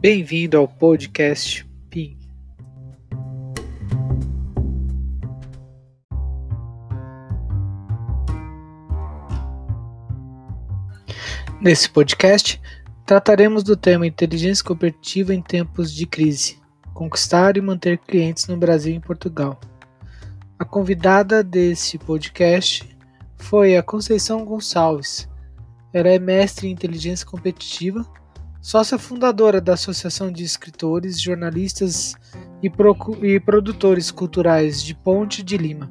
Bem-vindo ao podcast PIN. Nesse podcast, trataremos do tema inteligência competitiva em tempos de crise, conquistar e manter clientes no Brasil e em Portugal. A convidada desse podcast foi a Conceição Gonçalves. Ela é mestre em inteligência competitiva sócia fundadora da Associação de Escritores, Jornalistas e, e, Produtores Culturais de Ponte de Lima,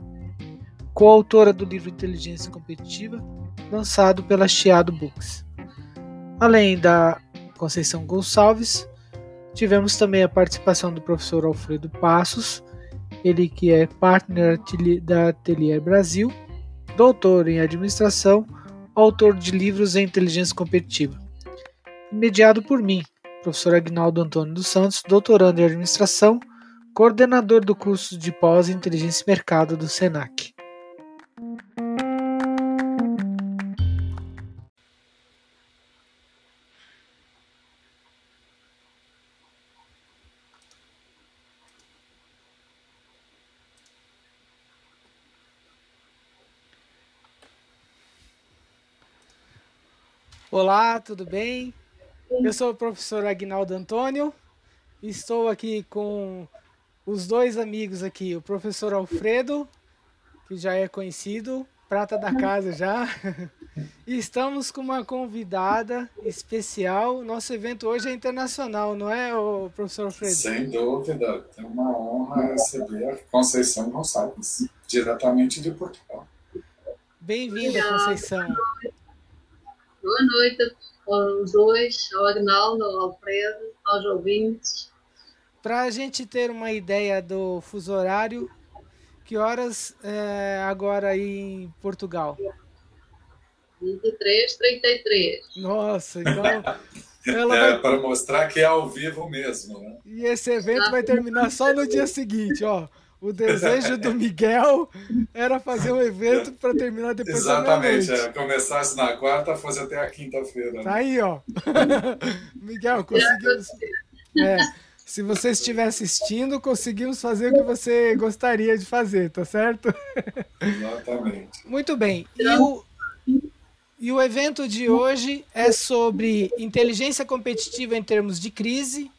coautora do livro Inteligência Competitiva, lançado pela Chiado Books. Além da Conceição Gonçalves, tivemos também a participação do professor Alfredo Passos, ele que é partner da Atelier Brasil, doutor em administração, autor de livros em inteligência competitiva mediado por mim, professor Agnaldo Antônio dos Santos, doutorando em administração, coordenador do curso de pós Inteligência e Mercado do SENAC. Olá, tudo bem? Eu sou o professor Agnaldo Antônio. Estou aqui com os dois amigos aqui, o professor Alfredo, que já é conhecido, prata da casa já. E estamos com uma convidada especial. Nosso evento hoje é internacional, não é, o professor Alfredo? Sem dúvida. É uma honra receber a Conceição Gonçalves, diretamente de Portugal. Bem-vinda, Conceição. Boa noite aos dois, ao Agnaldo, ao Alfredo, aos ouvintes. Para a gente ter uma ideia do fuso horário, que horas é agora aí em Portugal? 23, 33. Nossa, então. Ela é, vai... para mostrar que é ao vivo mesmo, né? E esse evento vai terminar só no dia seguinte, ó. O desejo do Miguel era fazer um evento para terminar depois Exatamente, da é, começasse na quarta, fosse até a quinta-feira. Né? Tá aí, ó. Miguel, conseguimos. É, se você estiver assistindo, conseguimos fazer o que você gostaria de fazer, tá certo? Exatamente. Muito bem. E o, e o evento de hoje é sobre inteligência competitiva em termos de crise,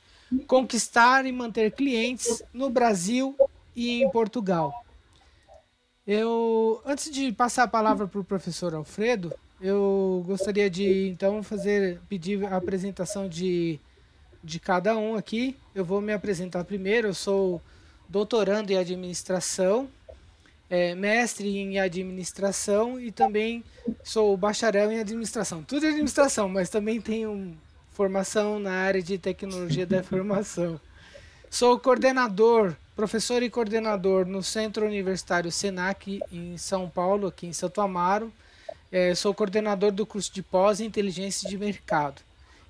conquistar e manter clientes no Brasil e em Portugal. Eu, antes de passar a palavra para o professor Alfredo, eu gostaria de então fazer pedir a apresentação de, de cada um aqui. Eu vou me apresentar primeiro. Eu sou doutorando em administração, é, mestre em administração e também sou bacharel em administração. Tudo é administração, mas também tenho formação na área de tecnologia da informação. Sou coordenador professor e coordenador no Centro Universitário SENAC em São Paulo, aqui em Santo Amaro. É, sou coordenador do curso de pós Inteligência de Mercado.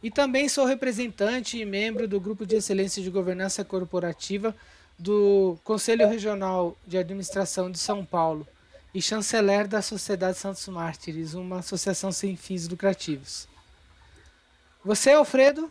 E também sou representante e membro do Grupo de Excelência de Governança Corporativa do Conselho Regional de Administração de São Paulo e chanceler da Sociedade Santos Mártires, uma associação sem fins lucrativos. Você, Alfredo?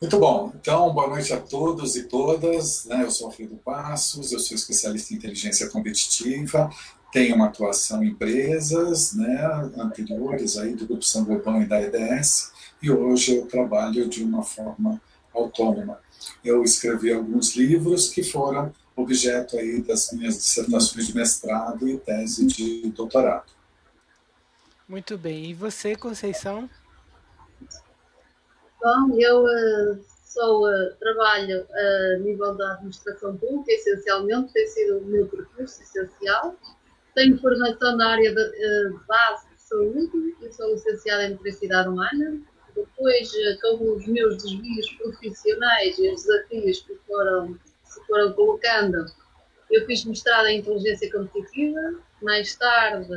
Muito bom. Então, boa noite a todos e todas. Né? Eu sou Alfredo Passos, eu sou especialista em inteligência competitiva, tenho uma atuação em empresas né, anteriores aí do Grupo São Gorbão e da EDS, e hoje eu trabalho de uma forma autônoma. Eu escrevi alguns livros que foram objeto aí das minhas dissertações de mestrado e tese de doutorado. Muito bem. E você, Conceição? Bom, eu uh, sou, uh, trabalho a nível da administração pública, essencialmente, tem sido o meu percurso essencial. Tenho formação na área de, uh, base de saúde, e sou licenciada em Eletricidade Humana. Depois, com os meus desvios profissionais e os desafios que foram, se foram colocando, eu fiz mestrado em Inteligência Competitiva. Mais tarde,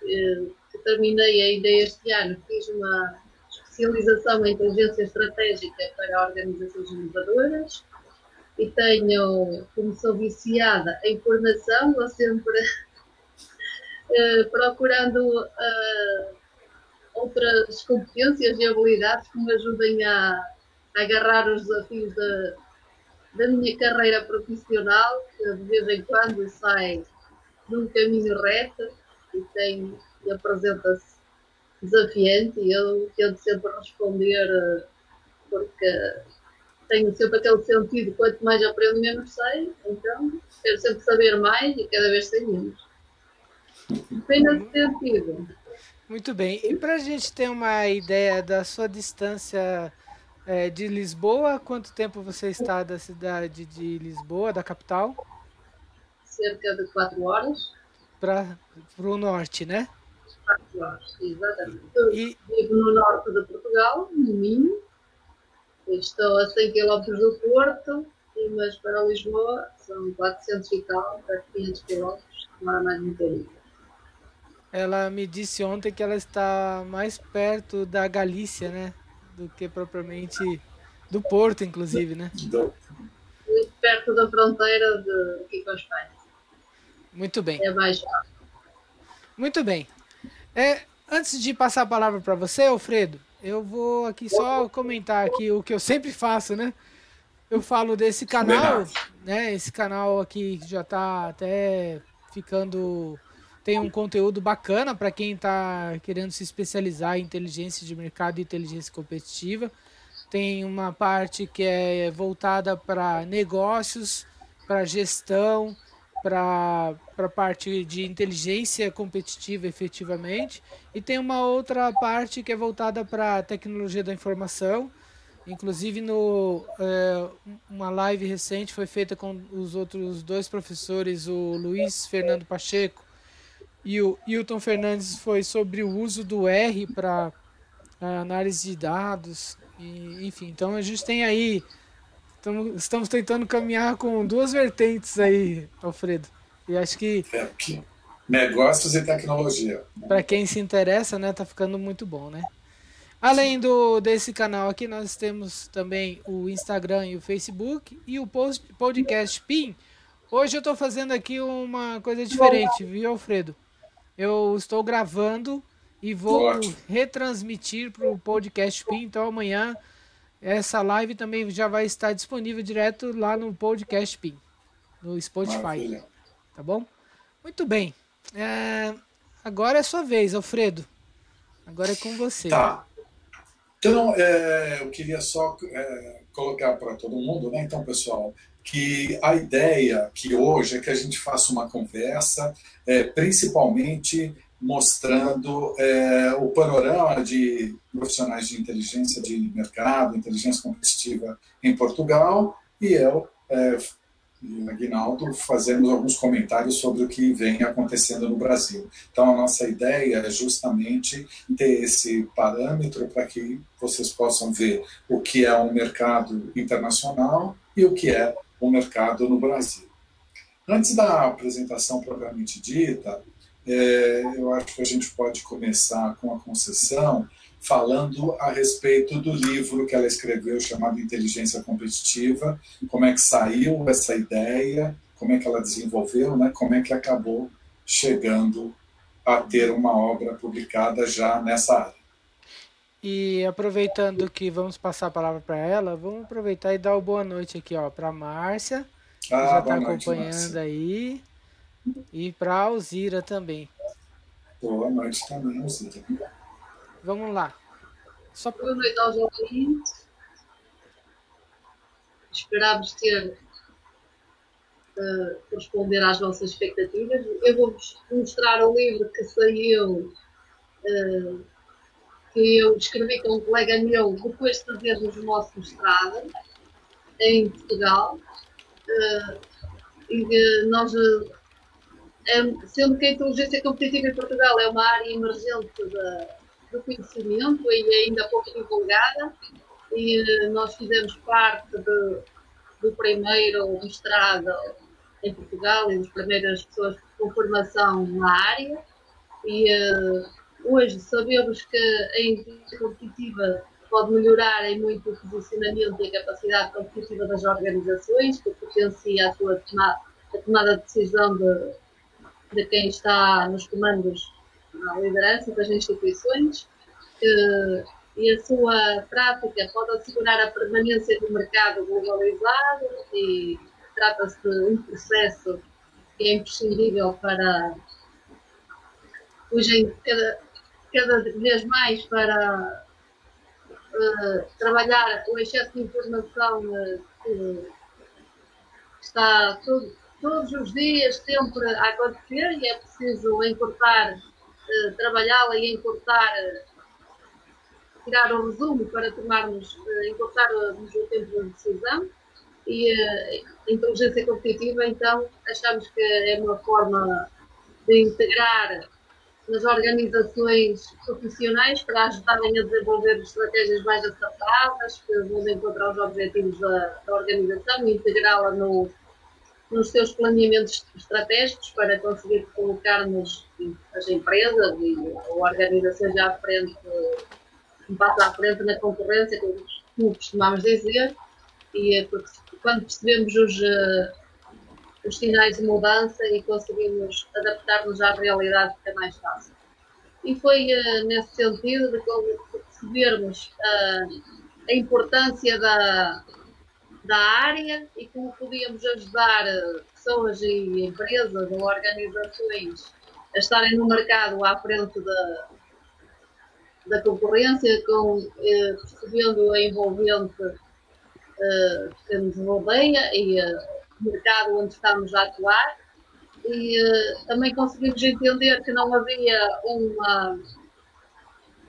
que terminei ainda este ano, fiz uma especialização em inteligência estratégica para organizações inovadoras e tenho, como sou viciada em formação, vou sempre uh, procurando uh, outras competências e habilidades que me ajudem a, a agarrar os desafios da, da minha carreira profissional, que de vez em quando sai num caminho reto e, tem, apresenta-se desafiante e eu tento sempre responder porque tenho sempre aquele sentido, quanto mais aprendo, menos sei, então quero sempre saber mais e cada vez sei menos. Tem nesse sentido. Muito bem. E para a gente ter uma ideia da sua distância é, de Lisboa, quanto tempo você está da cidade de Lisboa, da capital? Cerca de quatro horas. Para o norte, né? Exatamente. Eu e... vivo no norte de Portugal, no Minho. Estou a 100 km do Porto, mas para Lisboa são 400 e tal, para 500 km, demora mais um bocadinho. Ela me disse ontem que ela está mais perto da Galícia, né? Do que propriamente do Porto, inclusive, né? Muito perto da fronteira de, aqui com a Espanha. Muito bem. É mais Muito bem. É, antes de passar a palavra para você, Alfredo, eu vou aqui só comentar aqui o que eu sempre faço, né? Eu falo desse canal, né? Esse canal aqui já está até ficando tem um conteúdo bacana para quem está querendo se especializar em inteligência de mercado e inteligência competitiva. Tem uma parte que é voltada para negócios, para gestão, para a parte de inteligência competitiva efetivamente. E tem uma outra parte que é voltada para tecnologia da informação. Inclusive, no, é, uma live recente foi feita com os outros dois professores, o Luiz Fernando Pacheco e o Hilton Fernandes foi sobre o uso do R para análise de dados. E, enfim, então a gente tem aí. Tamo, estamos tentando caminhar com duas vertentes aí, Alfredo. E acho que. É, que negócios e tecnologia. Para quem se interessa, né, tá ficando muito bom, né? Além do desse canal aqui, nós temos também o Instagram e o Facebook e o post, podcast PIN. Hoje eu estou fazendo aqui uma coisa diferente, viu, Alfredo? eu estou gravando e vou Ótimo. retransmitir para o podcast PIN. Então amanhã essa live também já vai estar disponível direto lá no podcast PIN, no Spotify. Maravilha. Tá bom? Muito bem. É, agora é sua vez, Alfredo. Agora é com você. Tá. Então, é, eu queria só é, colocar para todo mundo, né? Então, pessoal, que a ideia que hoje é que a gente faça uma conversa, é, principalmente mostrando é, o panorama de profissionais de inteligência de mercado, inteligência competitiva em Portugal, e eu é, Aguinaldo fazemos alguns comentários sobre o que vem acontecendo no Brasil. Então, a nossa ideia é justamente ter esse parâmetro para que vocês possam ver o que é um mercado internacional e o que é o mercado no Brasil. Antes da apresentação propriamente dita, é, eu acho que a gente pode começar com a concessão falando a respeito do livro que ela escreveu chamado Inteligência Competitiva, como é que saiu essa ideia, como é que ela desenvolveu, né, como é que acabou chegando a ter uma obra publicada já nessa área. E aproveitando que vamos passar a palavra para ela, vamos aproveitar e dar uma boa noite aqui, ó, para Márcia, que ah, já está acompanhando aí, e para Alzira também. Boa noite também, Alzira. Vamos lá. Só boa noite aos ouvintes. Esperávamos ter uh, responder às vossas expectativas. Eu vou-vos mostrar o livro que saiu. Uh, que eu escrevi com um colega meu depois de fazermos o nosso mestrado em Portugal. Uh, e nós, uh, sendo que a inteligência competitiva em Portugal é uma área emergente da, do conhecimento e ainda pouco divulgada, e uh, nós fizemos parte de, do primeiro mestrado em Portugal e das primeiras pessoas com formação na área. E, Hoje sabemos que a inteligência competitiva pode melhorar em muito o posicionamento e a capacidade competitiva das organizações, que potencia a sua tomada, a tomada de decisão de, de quem está nos comandos na liderança das instituições. e a sua prática pode assegurar a permanência do mercado globalizado e trata-se de um processo que é imprescindível para hoje cada, cada vez mais para uh, trabalhar o excesso de informação uh, que está todo, todos os dias sempre a acontecer e é preciso encurtar, uh, trabalhá-la e encurtar, tirar o resumo para tomarmos, encurtarmos o tempo de decisão. E a inteligência competitiva então achamos que é uma forma de integrar nas organizações profissionais para ajudarem a desenvolver estratégias mais acertadas, que vão encontrar os objetivos da, da organização e integrá-la no, nos seus planeamentos estratégicos para conseguir colocar-nos as empresas e a organização já à frente, um passo à frente na concorrência, como costumamos dizer, e é quando percebemos os, eh, os sinais de mudança e conseguimos adaptar-nos à realidade fica mais fácil. E foi uh, nesse sentido de percebermos uh, a importância da, da área e como podíamos ajudar uh, pessoas e empresas ou organizações a estarem no mercado à frente da, da concorrência, com, percebendo a envolvente que nos rodeia e mercado onde estamos a atuar. E uh, também conseguimos entender que não havia uma,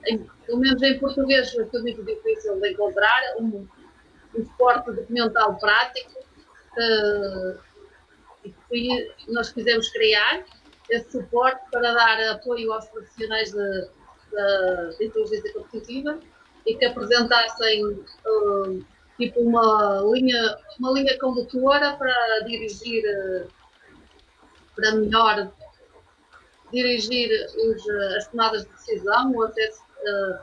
em, pelo menos em português foi muito difícil de encontrar, um, um suporte documental prático uh, e nós quisemos criar esse suporte para dar apoio aos profissionais de, de inteligência competitiva e que apresentassem uh, tipo uma linha, uma linha condutora para dirigir, para melhor dirigir os, as tomadas de decisão, o acesso, uh,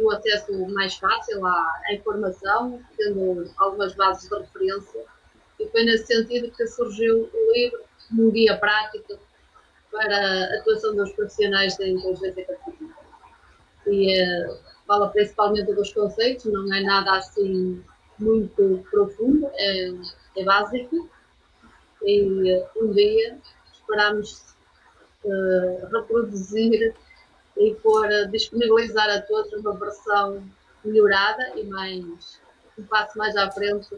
o acesso mais fácil à, à, informação, tendo algumas bases de referência. E foi nesse sentido que surgiu o livro um guia prático para a atuação dos profissionais da inteligência artificial. E uh, fala principalmente dos conceitos, não é nada assim muito profundo, é, é básico e um dia esperamos uh, reproduzir e pôr, disponibilizar a todos uma versão melhorada e mais um passo mais à frente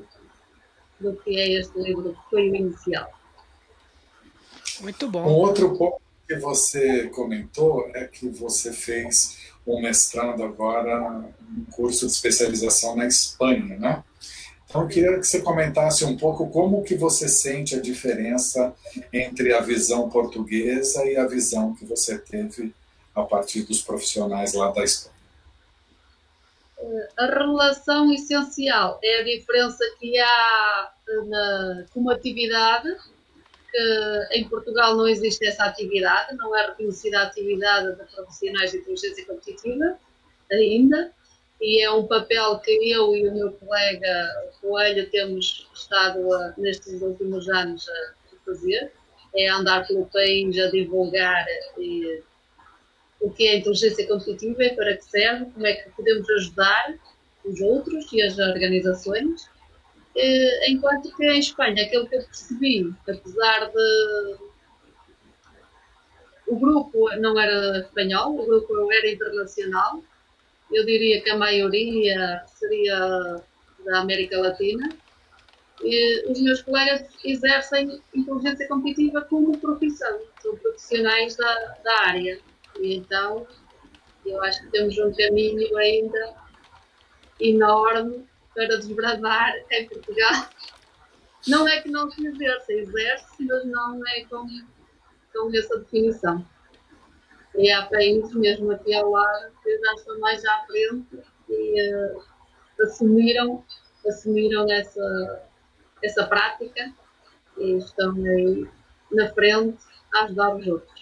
do que é este livro que foi o inicial. Muito bom. Um outro ponto que você comentou é que você fez um mestrado agora, um curso de especialização na Espanha, né? Então, eu queria que você comentasse um pouco como que você sente a diferença entre a visão portuguesa e a visão que você teve a partir dos profissionais lá da Espanha. A relação essencial é a diferença que há na, como atividade, que em Portugal não existe essa atividade, não é reconhecida a atividade de profissionais de inteligência competitiva ainda, e é um papel que eu e o meu colega Coelho temos estado a, nestes últimos anos a fazer, é andar pelo país a divulgar e, o que é a inteligência competitiva e para que serve, como é que podemos ajudar os outros e as organizações. Enquanto que em Espanha, aquilo que eu percebi, apesar de o grupo não era espanhol, o grupo era internacional, eu diria que a maioria seria da América Latina. E os meus colegas exercem inteligência competitiva como profissão, são profissionais da, da área. E então, eu acho que temos um caminho ainda enorme para desbravar em Portugal. Não é que não se exerça, exerce, mas não é com, com essa definição. E há países, mesmo aqui ao lado, que já estão mais à frente e uh, assumiram, assumiram essa, essa prática e estão aí na frente a ajudar os outros.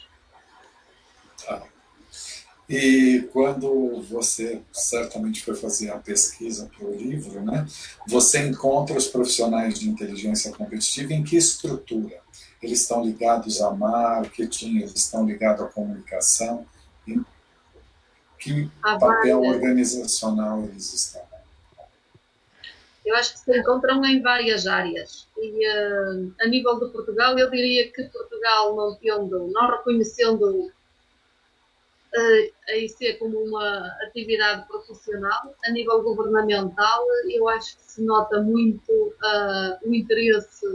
E quando você certamente foi fazer a pesquisa para o livro, né, você encontra os profissionais de inteligência competitiva em que estrutura? eles estão ligados a marketing, eles estão ligados à comunicação. Que papel organizacional eles estão? Eu acho que se encontram em várias áreas. E uh, a nível de Portugal, eu diria que Portugal, não tendo, não reconhecendo a IC como uma atividade profissional. A nível governamental, eu acho que se nota muito uh, o interesse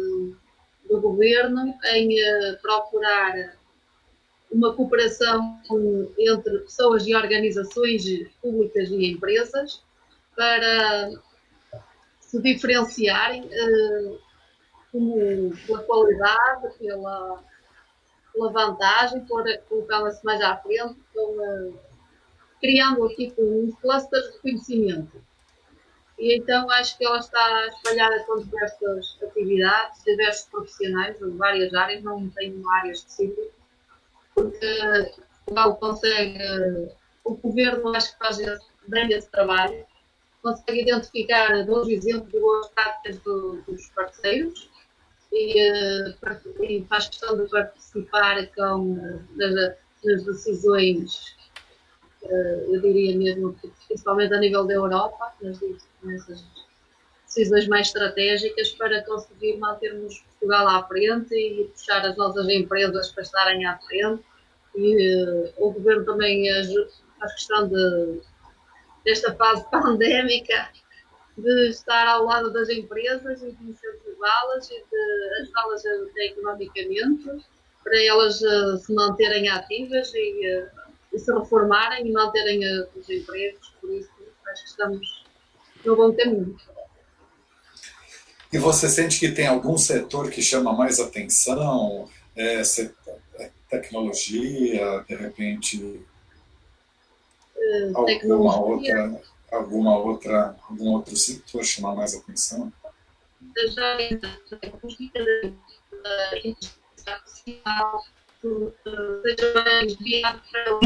do governo em uh, procurar uma cooperação entre pessoas e organizações públicas e empresas para se diferenciarem uh, como, pela qualidade, pela pela vantagem, por colocá-la-se mais à frente, com, criando tipo um cluster de conhecimento. E então acho que ela está espalhada com diversas atividades, diversos profissionais de várias áreas, não tem uma área específica, porque Portugal consegue, o governo acho que faz bem esse trabalho, consegue identificar dois exemplos de boas práticas do, dos parceiros e, eh, e faz questão de participar com, nas, nas decisões, eh, eu diria mesmo, principalmente a nível da Europa, nas, decisões mais estratégicas para conseguir mantermos Portugal à frente e puxar as nossas empresas para estarem à frente. E o governo também faz questão de, desta fase pandémica de estar ao lado das empresas e de incentivá-las e de ajudá-las economicamente para elas uh, se manterem ativas e, uh, e, se reformarem e manterem uh, os empregos. Por isso, acho que estamos no bom caminho. E você sente que tem algum setor que chama mais atenção? É, tecnologia, de repente, alguma outra alguma outra, algum outro setor chamar mais atenção? Seja enviado para o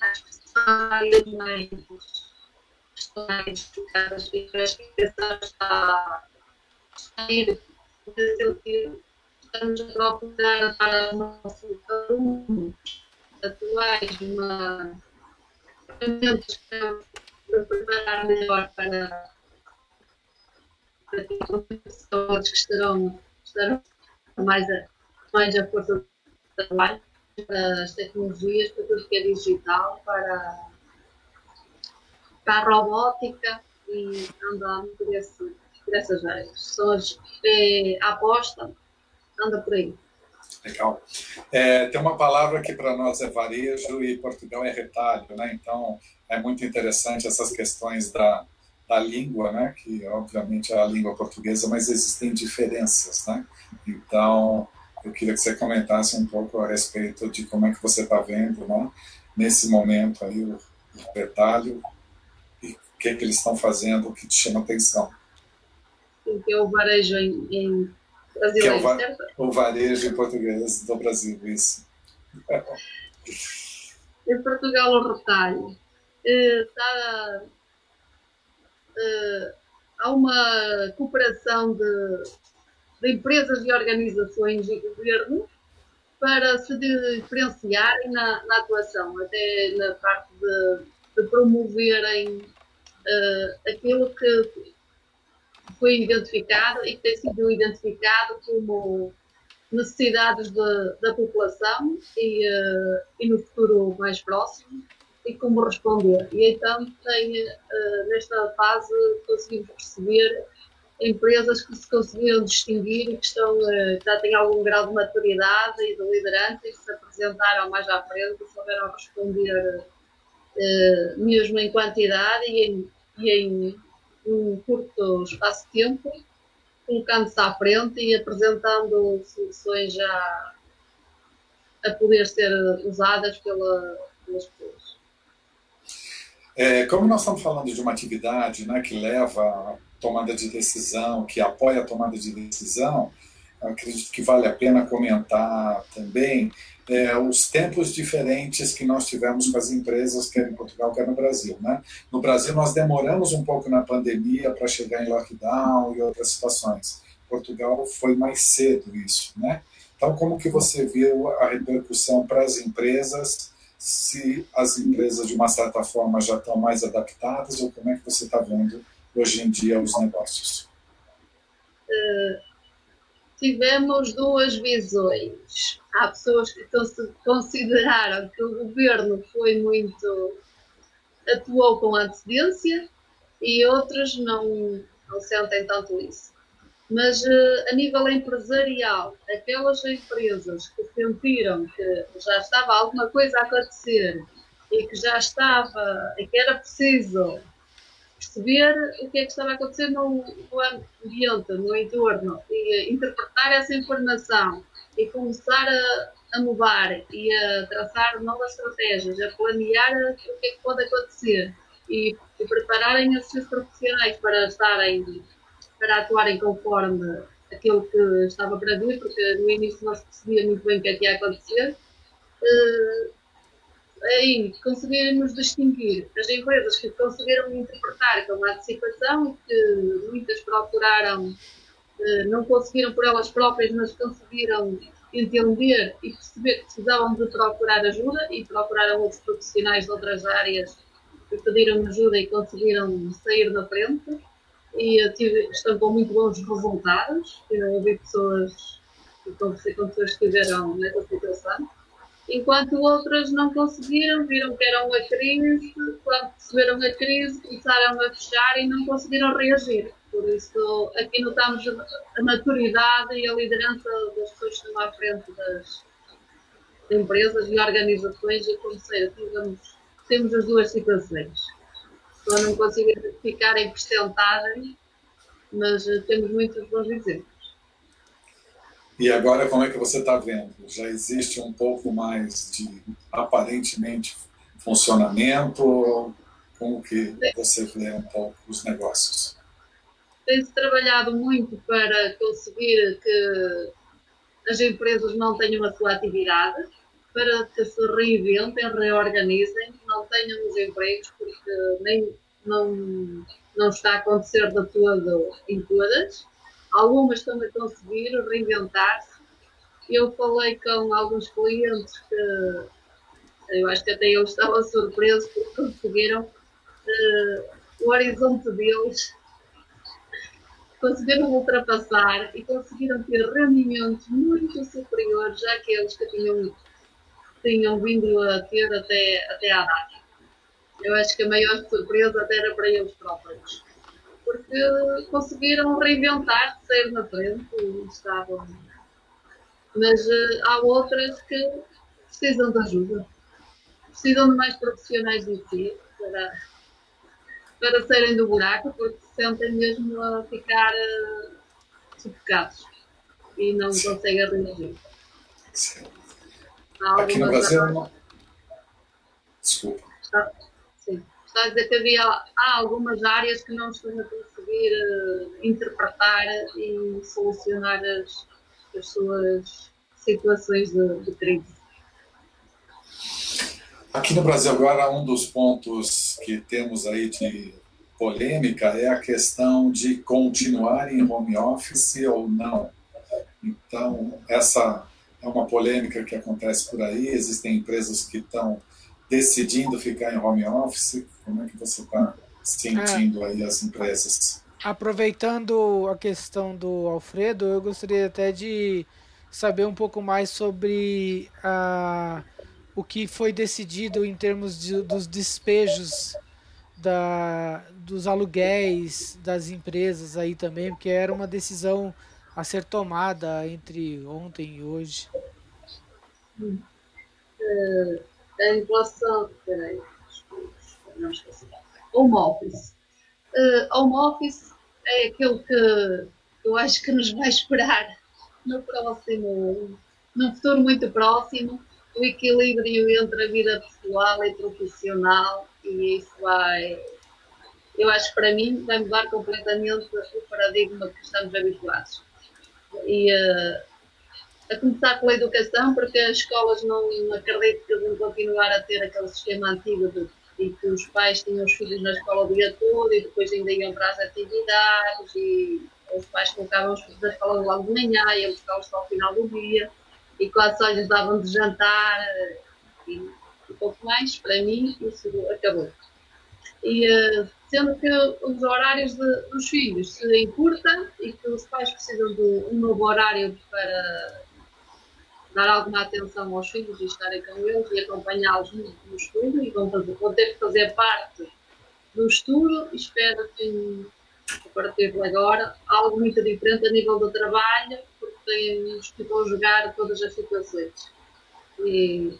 as questões mais está a ir estamos a procurar para os nossos alunos atuais uma para preparar melhor para, para pessoas que estarão, estarão mais, a, mais a força do trabalho, para as tecnologias, para tudo que é digital, para, para a robótica e andando por, esse, por essas áreas. São as, é, a aposta anda por aí. Legal. É, tem uma palavra que para nós é varejo e Portugal é retalho, né? Então é muito interessante essas questões da, da língua, né? Que obviamente é a língua portuguesa, mas existem diferenças, né? Então eu queria que você comentasse um pouco a respeito de como é que você está vendo, né? Nesse momento aí o, o retalho e o que, é que eles estão fazendo, o que te chama atenção. É o varejo em, em brasileiro, que é o, va certo? o varejo em português do Brasil, isso. em Portugal, o retalho. Está, uh, há uma cooperação de, de empresas e organizações e governo para se diferenciarem na, na atuação, até na parte de, de promoverem uh, aquilo que foi identificado e que tem sido identificado como necessidades de, da população e, uh, e no futuro mais próximo e como responder. E então tem, uh, nesta fase conseguimos perceber empresas que se conseguiram distinguir e que estão, uh, já têm algum grau de maturidade e de liderança e se apresentaram mais à frente e souberam responder mesmo em quantidade e em, e em num curto espaço de tempo, colocando-se à frente e apresentando soluções já a poder ser usadas pela, pelas pessoas. É, como nós estamos falando de uma atividade né, que leva à tomada de decisão, que apoia a tomada de decisão, acredito que vale a pena comentar também é, os tempos diferentes que nós tivemos com as empresas, quer em Portugal, quer no Brasil. Né? No Brasil, nós demoramos um pouco na pandemia para chegar em lockdown e outras situações. Portugal foi mais cedo isso. Né? Então, como que você viu a repercussão para as empresas se as empresas, de uma certa forma, já estão mais adaptadas ou como é que você está vendo hoje em dia os negócios? Uh, tivemos duas visões. Há pessoas que consideraram que o governo foi muito. atuou com antecedência e outras não, não sentem tanto isso. Mas uh, a nível empresarial, aquelas empresas que sentiram que já estava alguma coisa a acontecer e que já estava, e que era preciso perceber o que é que estava a acontecer no, no ambiente, no entorno, e interpretar essa informação e começar a, a mudar e a traçar novas estratégias, a planear o que é que pode acontecer e, e prepararem os seus profissionais para estarem, para atuarem conforme aquilo que estava para vir, porque no início não se percebia muito bem o que é que ia acontecer. Uh, aí conseguirmos distinguir as empresas que conseguiram interpretar com a antecipação e que muitas procuraram, eh, não conseguiram por elas próprias, mas conseguiram entender e perceber que precisavam de procurar ajuda e procuraram outros profissionais de outras áreas que pediram ajuda e conseguiram sair da frente e tive, estão com muito bons resultados. Eu ouvi pessoas, com pessoas que estiveram nessa situação enquanto outras não conseguiram, viram que era uma crise, quando perceberam a crise, começaram a fechar e não conseguiram reagir. Por isso, aqui notamos a maturidade e a liderança das pessoas que estão à frente das empresas e organizações e como sei, temos, as duas situações. Só não consigo identificar em porcentagem, mas temos muitos bons exemplos. E agora, como é que você está vendo? Já existe um pouco mais de, aparentemente, funcionamento? Como que você vê um pouco os negócios? Tem-se trabalhado muito para conseguir que as empresas não tenham a sua atividade, para que se reinventem, reorganizem, não tenham os empregos, porque nem, não, não está a acontecer de todo em todas Algumas estão a conseguir reinventar-se. Eu falei com alguns clientes que eu acho que até eles estavam surpresos porque conseguiram uh, o horizonte deles conseguiram ultrapassar e conseguiram ter rendimentos muito superiores àqueles que tinham, tinham vindo a ter até, até à data. Eu acho que a maior surpresa até era para eles próprios porque conseguiram reinventar, sair na frente e estavam. Mas uh, há outras que precisam de ajuda, precisam de mais profissionais de si para, para saírem do buraco, porque se sentem mesmo a ficar uh, sufocados e não Sim. conseguem reagir. Sim. Aqui no Brasil, não... desculpa. Está está a dizer que havia, há algumas áreas que não estão a conseguir uh, interpretar e solucionar as, as suas situações de, de crise. Aqui no Brasil agora um dos pontos que temos aí de polêmica é a questão de continuar em home office ou não. Então, essa é uma polêmica que acontece por aí. Existem empresas que estão decidindo ficar em home office? Como é que você está sentindo é, aí as empresas? Aproveitando a questão do Alfredo, eu gostaria até de saber um pouco mais sobre a, o que foi decidido em termos de, dos despejos da, dos aluguéis das empresas aí também, porque era uma decisão a ser tomada entre ontem e hoje. Hum. Uh a inflação. Peraí, não esqueci. Home office. Uh, home office é aquilo que eu acho que nos vai esperar no próximo, num futuro muito próximo, o equilíbrio entre a vida pessoal e profissional, e isso vai, eu acho que para mim vai mudar completamente o paradigma que estamos habituados. E uh, a começar pela educação, porque as escolas não acredito que vão continuar a ter aquele sistema antigo de, de que os pais tinham os filhos na escola o dia todo e depois ainda iam para as atividades e os pais colocavam os filhos na escola logo de manhã e iam buscá-los só ao final do dia e quase só lhes davam de jantar e, e pouco mais, para mim isso acabou. E uh, sendo que os horários de, dos filhos se encurtam e que os pais precisam de um novo horário para dar alguma atenção aos filhos e estarem com eles e acompanhá-los no, no, estudo e vão, fazer, vão ter que fazer parte do estudo. Espero que a partir de agora algo muito diferente a nível do trabalho, porque temos que conjugar todas as situações. E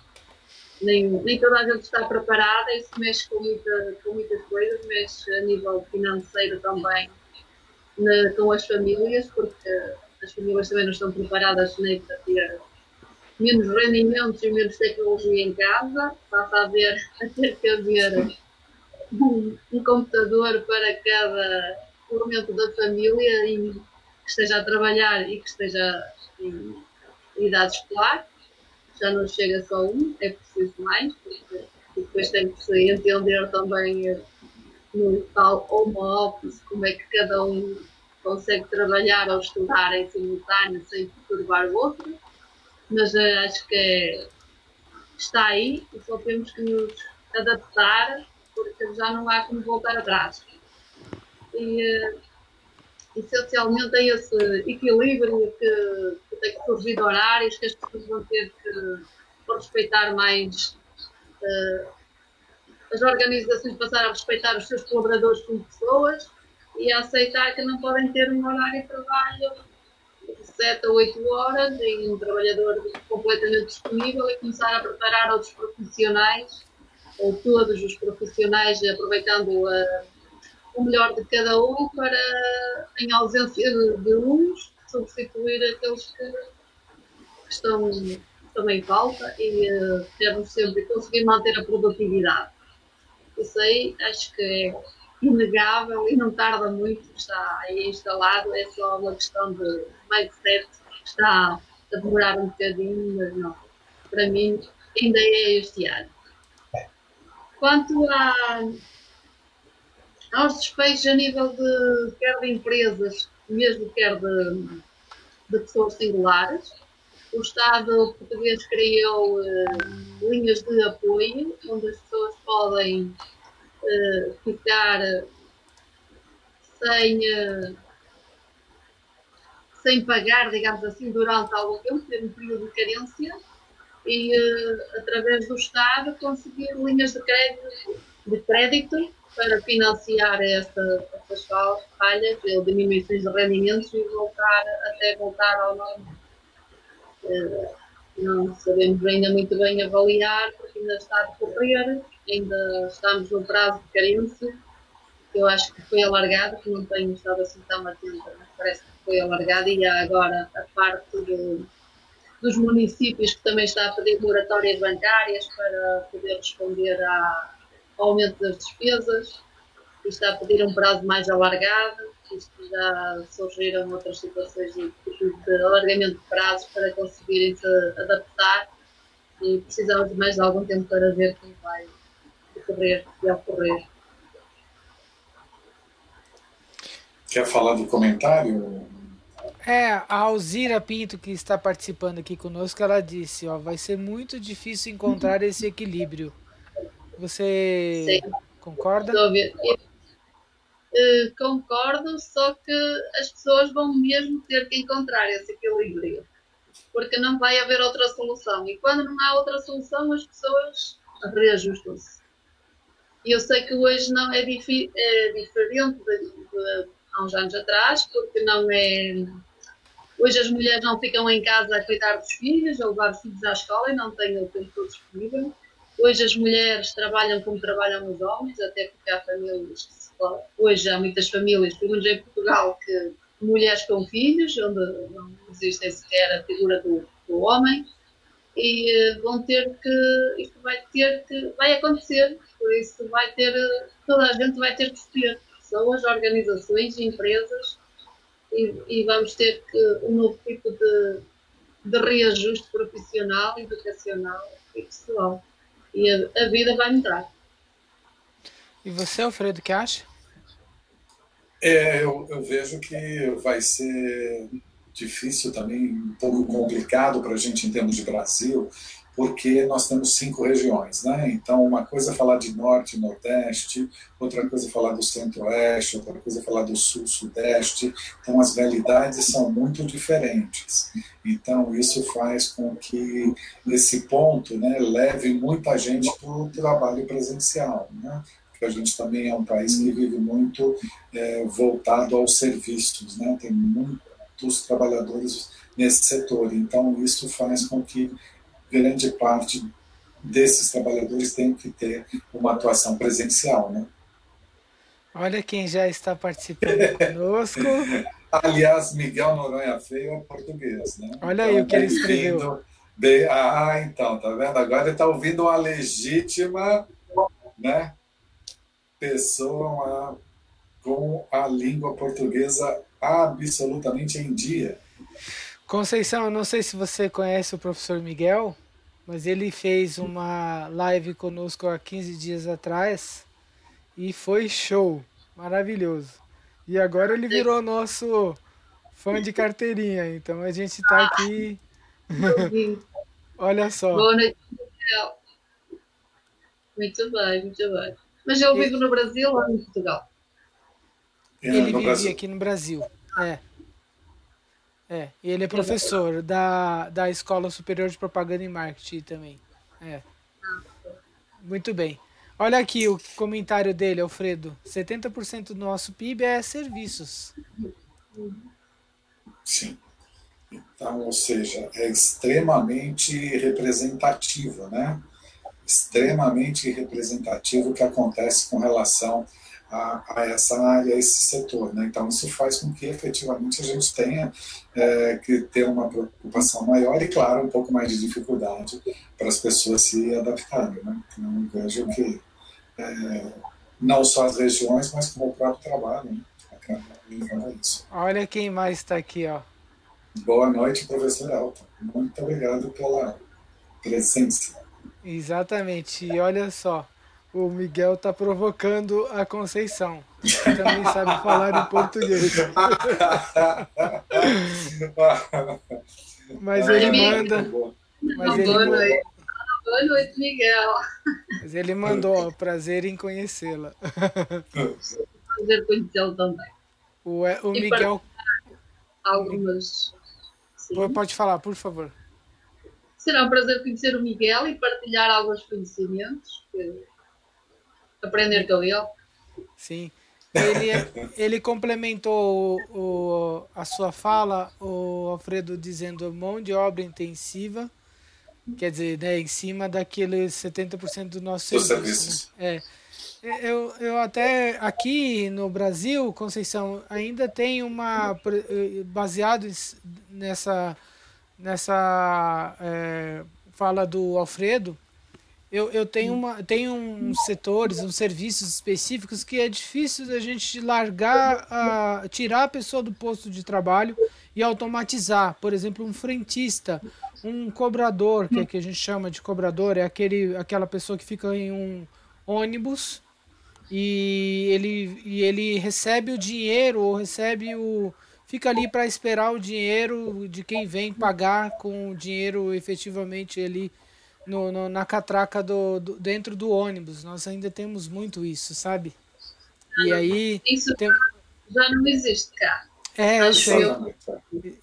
nem, nem toda a gente está preparada, isso mexe com, muita, com muitas coisas, mexe a nível financeiro também na, com as famílias, porque as famílias também não estão preparadas nem para ter menos rendimentos e menos tecnologia em casa, passa a, ver, a ter que haver um, um computador para cada elemento da família e que esteja a trabalhar e que esteja em idade escolar. Já não chega só um, é preciso mais, porque depois tem que se entender também no tal home office como é que cada um consegue trabalhar ou estudar em simultâneo sem perturbar o outro, mas uh, acho que está aí e só temos que nos adaptar porque já não há como voltar atrás. E uh, essencialmente é esse equilíbrio que tem que surgir de horários, que as pessoas vão ter que respeitar mais. Uh, as organizações passar a respeitar os seus colaboradores como pessoas e a aceitar que não podem ter um horário de trabalho 7 a 8 horas e um trabalhador completamente disponível e começar a preparar outros profissionais, ou todos os profissionais, aproveitando a, o melhor de cada um para, em ausência de, uns, substituir aqueles que, que estão também falta e uh, sempre conseguir manter a produtividade. Isso aí acho que é inegável e não tarda muito, está aí instalado, é só uma questão de mindset está a demorar um bocadinho, mas não, para mim ainda é este ano. Quanto a, aos despejos a nível de quer de empresas, mesmo quer de, de pessoas singulares, o Estado português criou uh, linhas de apoio, onde as pessoas podem uh, ficar sem, uh, sem pagar, digamos assim, durante algum tempo, ter um período de carência, e através do Estado conseguir linhas de crédito, de crédito para financiar esta, estas falhas, diminuições de rendimentos e voltar até voltar ao normal. Eh, não sabemos ainda muito bem avaliar, porque ainda está a decorrer, ainda estamos no prazo de carência, eu acho que foi alargado, que não tenho estado assim tão atenta, parece que foi alargado. E há agora a parte de, dos municípios que também está a pedir moratórias bancárias para poder responder ao aumento das despesas, e está a pedir um prazo mais alargado. Isto já surgiram outras situações de, de alargamento de prazos para conseguirem se adaptar. E precisamos de mais algum tempo para ver como vai ocorrer e ocorrer. Quer falar do comentário? É, a Alzira Pinto, que está participando aqui conosco, ela disse, ó, vai ser muito difícil encontrar esse equilíbrio. Você Sim. concorda? Uh, concordo, só que as pessoas vão mesmo ter que encontrar esse equilíbrio, porque não vai haver outra solução. E quando não há outra solução, as pessoas reajustam-se. E eu sei que hoje não é, é diferente de, de, há uns anos atrás, porque não é. Hoje as mulheres não ficam em casa a cuidar dos filhos, a levar os filhos à escola e não têm o tempo todo disponível. Hoje as mulheres trabalham como trabalham os homens, até porque há famílias que hoje há muitas famílias, pelo menos em Portugal, que mulheres com filhos, onde não existe sequer a figura do, do homem, e uh, vão ter que, isto vai ter que, vai acontecer, por isso vai ter, toda a gente vai ter que escolher pessoas, organizações, empresas, e, e, vamos ter que um novo tipo de, de reajuste profissional, educacional e pessoal. E a, a vida vai entrar. E você, Alfredo, o que acha? É, eu, eu, vejo que vai ser difícil também, um pouco complicado para a gente em termos de Brasil, porque nós temos cinco regiões, né? Então, uma coisa é falar de norte e nordeste, outra coisa é falar do centro-oeste, outra coisa é falar do sul-sudeste. Então, as realidades são muito diferentes. Então, isso faz com que esse ponto né, leve muita gente para o trabalho presencial, né? Porque a gente também é um país que vive muito é, voltado aos serviços, né? Tem muitos trabalhadores nesse setor. Então, isso faz com que grande parte desses trabalhadores tem que ter uma atuação presencial, né? Olha quem já está participando conosco. Aliás, Miguel Noronha Feio é português, né? Olha então, aí o que ele escreveu. De... Ah, então, tá vendo? Agora ele está ouvindo uma legítima, né? Pessoa com a língua portuguesa absolutamente em dia. Conceição, eu não sei se você conhece o professor Miguel, mas ele fez uma live conosco há 15 dias atrás e foi show, maravilhoso. E agora ele virou nosso fã de carteirinha, então a gente está aqui. Olha só. Boa noite, Miguel. Muito bem, muito bem. Mas eu vivo no Brasil ou em Portugal? Ele vive aqui no Brasil. É. É, e ele é professor da, da Escola Superior de Propaganda e Marketing também. É. Muito bem. Olha aqui o comentário dele, Alfredo. 70% do nosso PIB é serviços. Sim. Então, ou seja, é extremamente representativo, né? Extremamente representativo o que acontece com relação a, a, essa área, a esse setor. Né? Então, isso faz com que efetivamente a gente tenha é, que ter uma preocupação maior e, claro, um pouco mais de dificuldade para as pessoas se adaptarem. Né? Então, vejo que é, não só as regiões, mas como o próprio trabalho. Né? Isso. Olha quem mais está aqui. Ó. Boa noite, professor Elton. Muito obrigado pela presença. Exatamente. E olha só, o Miguel tá provocando a Conceição. Que também sabe falar em português. Mas ele manda. Mas ele, Boa noite. Boa noite, Miguel. Mas ele mandou, prazer em conhecê-la. Prazer conhecê-lo também. O, o Miguel. Algumas. Sim. Pode falar, por favor. Será um prazer conhecer o Miguel e partilhar alguns conhecimentos. Que aprender com ele. Sim. Ele, ele complementou o, o, a sua fala, o Alfredo, dizendo mão de obra intensiva, quer dizer, né, em cima daqueles 70% do nosso serviço. Né? É. Eu, eu até aqui no Brasil, Conceição, ainda tem uma baseado nessa nessa é, fala do Alfredo, eu, eu tenho, uma, tenho uns setores, uns serviços específicos que é difícil da gente largar, a, tirar a pessoa do posto de trabalho e automatizar. Por exemplo, um frentista, um cobrador, que é que a gente chama de cobrador, é aquele, aquela pessoa que fica em um ônibus e ele, e ele recebe o dinheiro ou recebe o. fica ali para esperar o dinheiro de quem vem pagar com o dinheiro efetivamente ali no, no, na catraca do, do, dentro do ônibus. Nós ainda temos muito isso, sabe? E aí. Isso tem... já não existe cá. É, eu sei.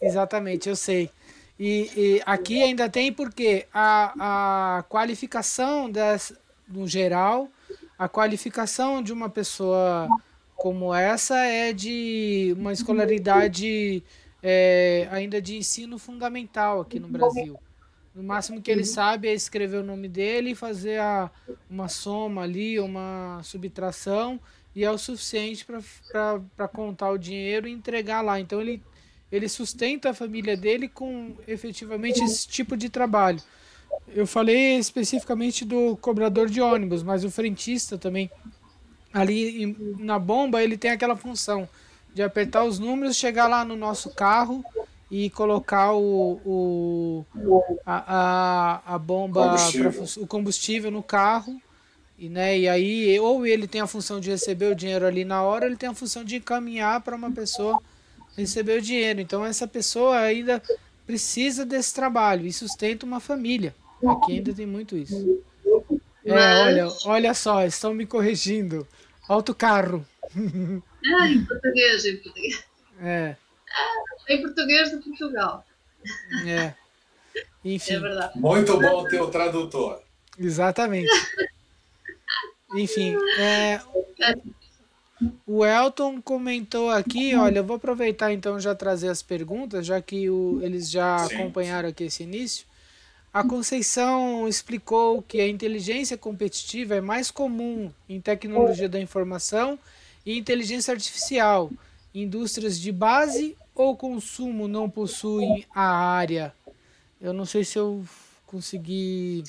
Exatamente, eu sei. E, e, aqui ainda tem porque a, a qualificação das, no geral, a qualificação de uma pessoa como essa é de uma escolaridade é, ainda de ensino fundamental aqui no Brasil. No máximo que ele uhum. sabe é escrever o nome dele e fazer a, uma soma ali, uma subtração, e é o suficiente para contar o dinheiro e entregar lá. Então ele, ele sustenta a família dele com efetivamente esse tipo de trabalho. Eu falei especificamente do cobrador de ônibus, mas o frentista também. Ali na bomba ele tem aquela função de apertar os números, chegar lá no nosso carro e colocar o, o a, a, a bomba, combustível. Pra, o combustível no carro. E, né, e aí, ou ele tem a função de receber o dinheiro ali na hora, ou ele tem a função de encaminhar para uma pessoa receber o dinheiro. Então, essa pessoa ainda precisa desse trabalho e sustenta uma família. Aqui ainda tem muito isso. É, olha, olha só, estão me corrigindo. Autocarro. Ah, em português, em português. É. Em português de Portugal. É. Enfim. É verdade. Muito bom ter o tradutor. Exatamente. Enfim, é, o Elton comentou aqui, olha, eu vou aproveitar então já trazer as perguntas, já que o, eles já Sim. acompanharam aqui esse início. A Conceição explicou que a inteligência competitiva é mais comum em tecnologia da informação e inteligência artificial. Indústrias de base ou consumo não possuem a área? Eu não sei se eu consegui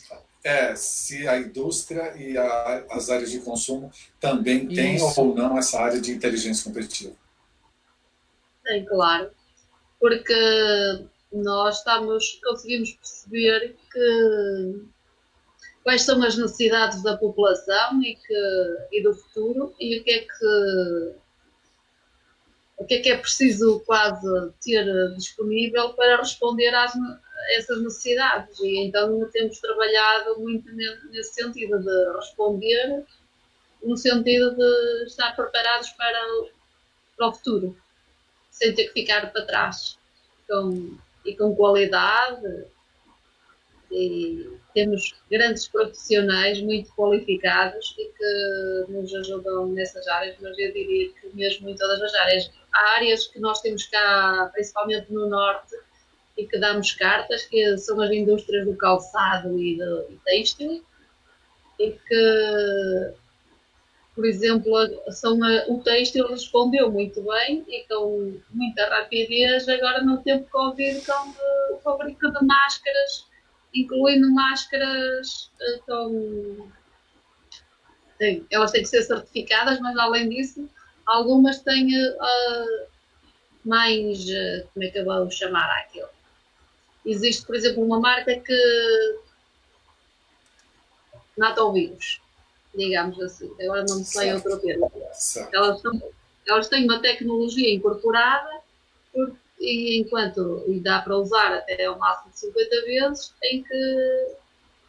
é se a indústria e a, as áreas de consumo também têm ou não essa área de inteligência competitiva. Tem, claro. Porque nós estamos, conseguimos perceber que quais são as necessidades da população e, que, e do futuro e o que é que o que é que é preciso quase ter disponível para responder às, essas necessidades e então temos trabalhado muito nesse sentido de responder no sentido de estar preparados para para o futuro sem ter que ficar para trás com, e com qualidade e temos grandes profissionais muito qualificados e que nos ajudam nessas áreas, mas eu diria que mesmo em todas as áreas. Áreas que nós temos cá, principalmente no Norte, e que damos cartas, que são as indústrias do calçado e do e têxtil, e que, por exemplo, são a, o têxtil respondeu muito bem e com muita rapidez, agora no tempo Covid, com o fabrico de máscaras, incluindo máscaras eh, com. elas têm que ser certificadas, mas além disso, algumas têm uh, mais. Uh, como é que eu vou chamar aquilo? Existe, por exemplo, uma marca que mata o vírus, digamos assim. Agora não me sei outro termo. Elas, são, elas têm uma tecnologia incorporada e enquanto e dá para usar até ao máximo de 50 vezes, tem que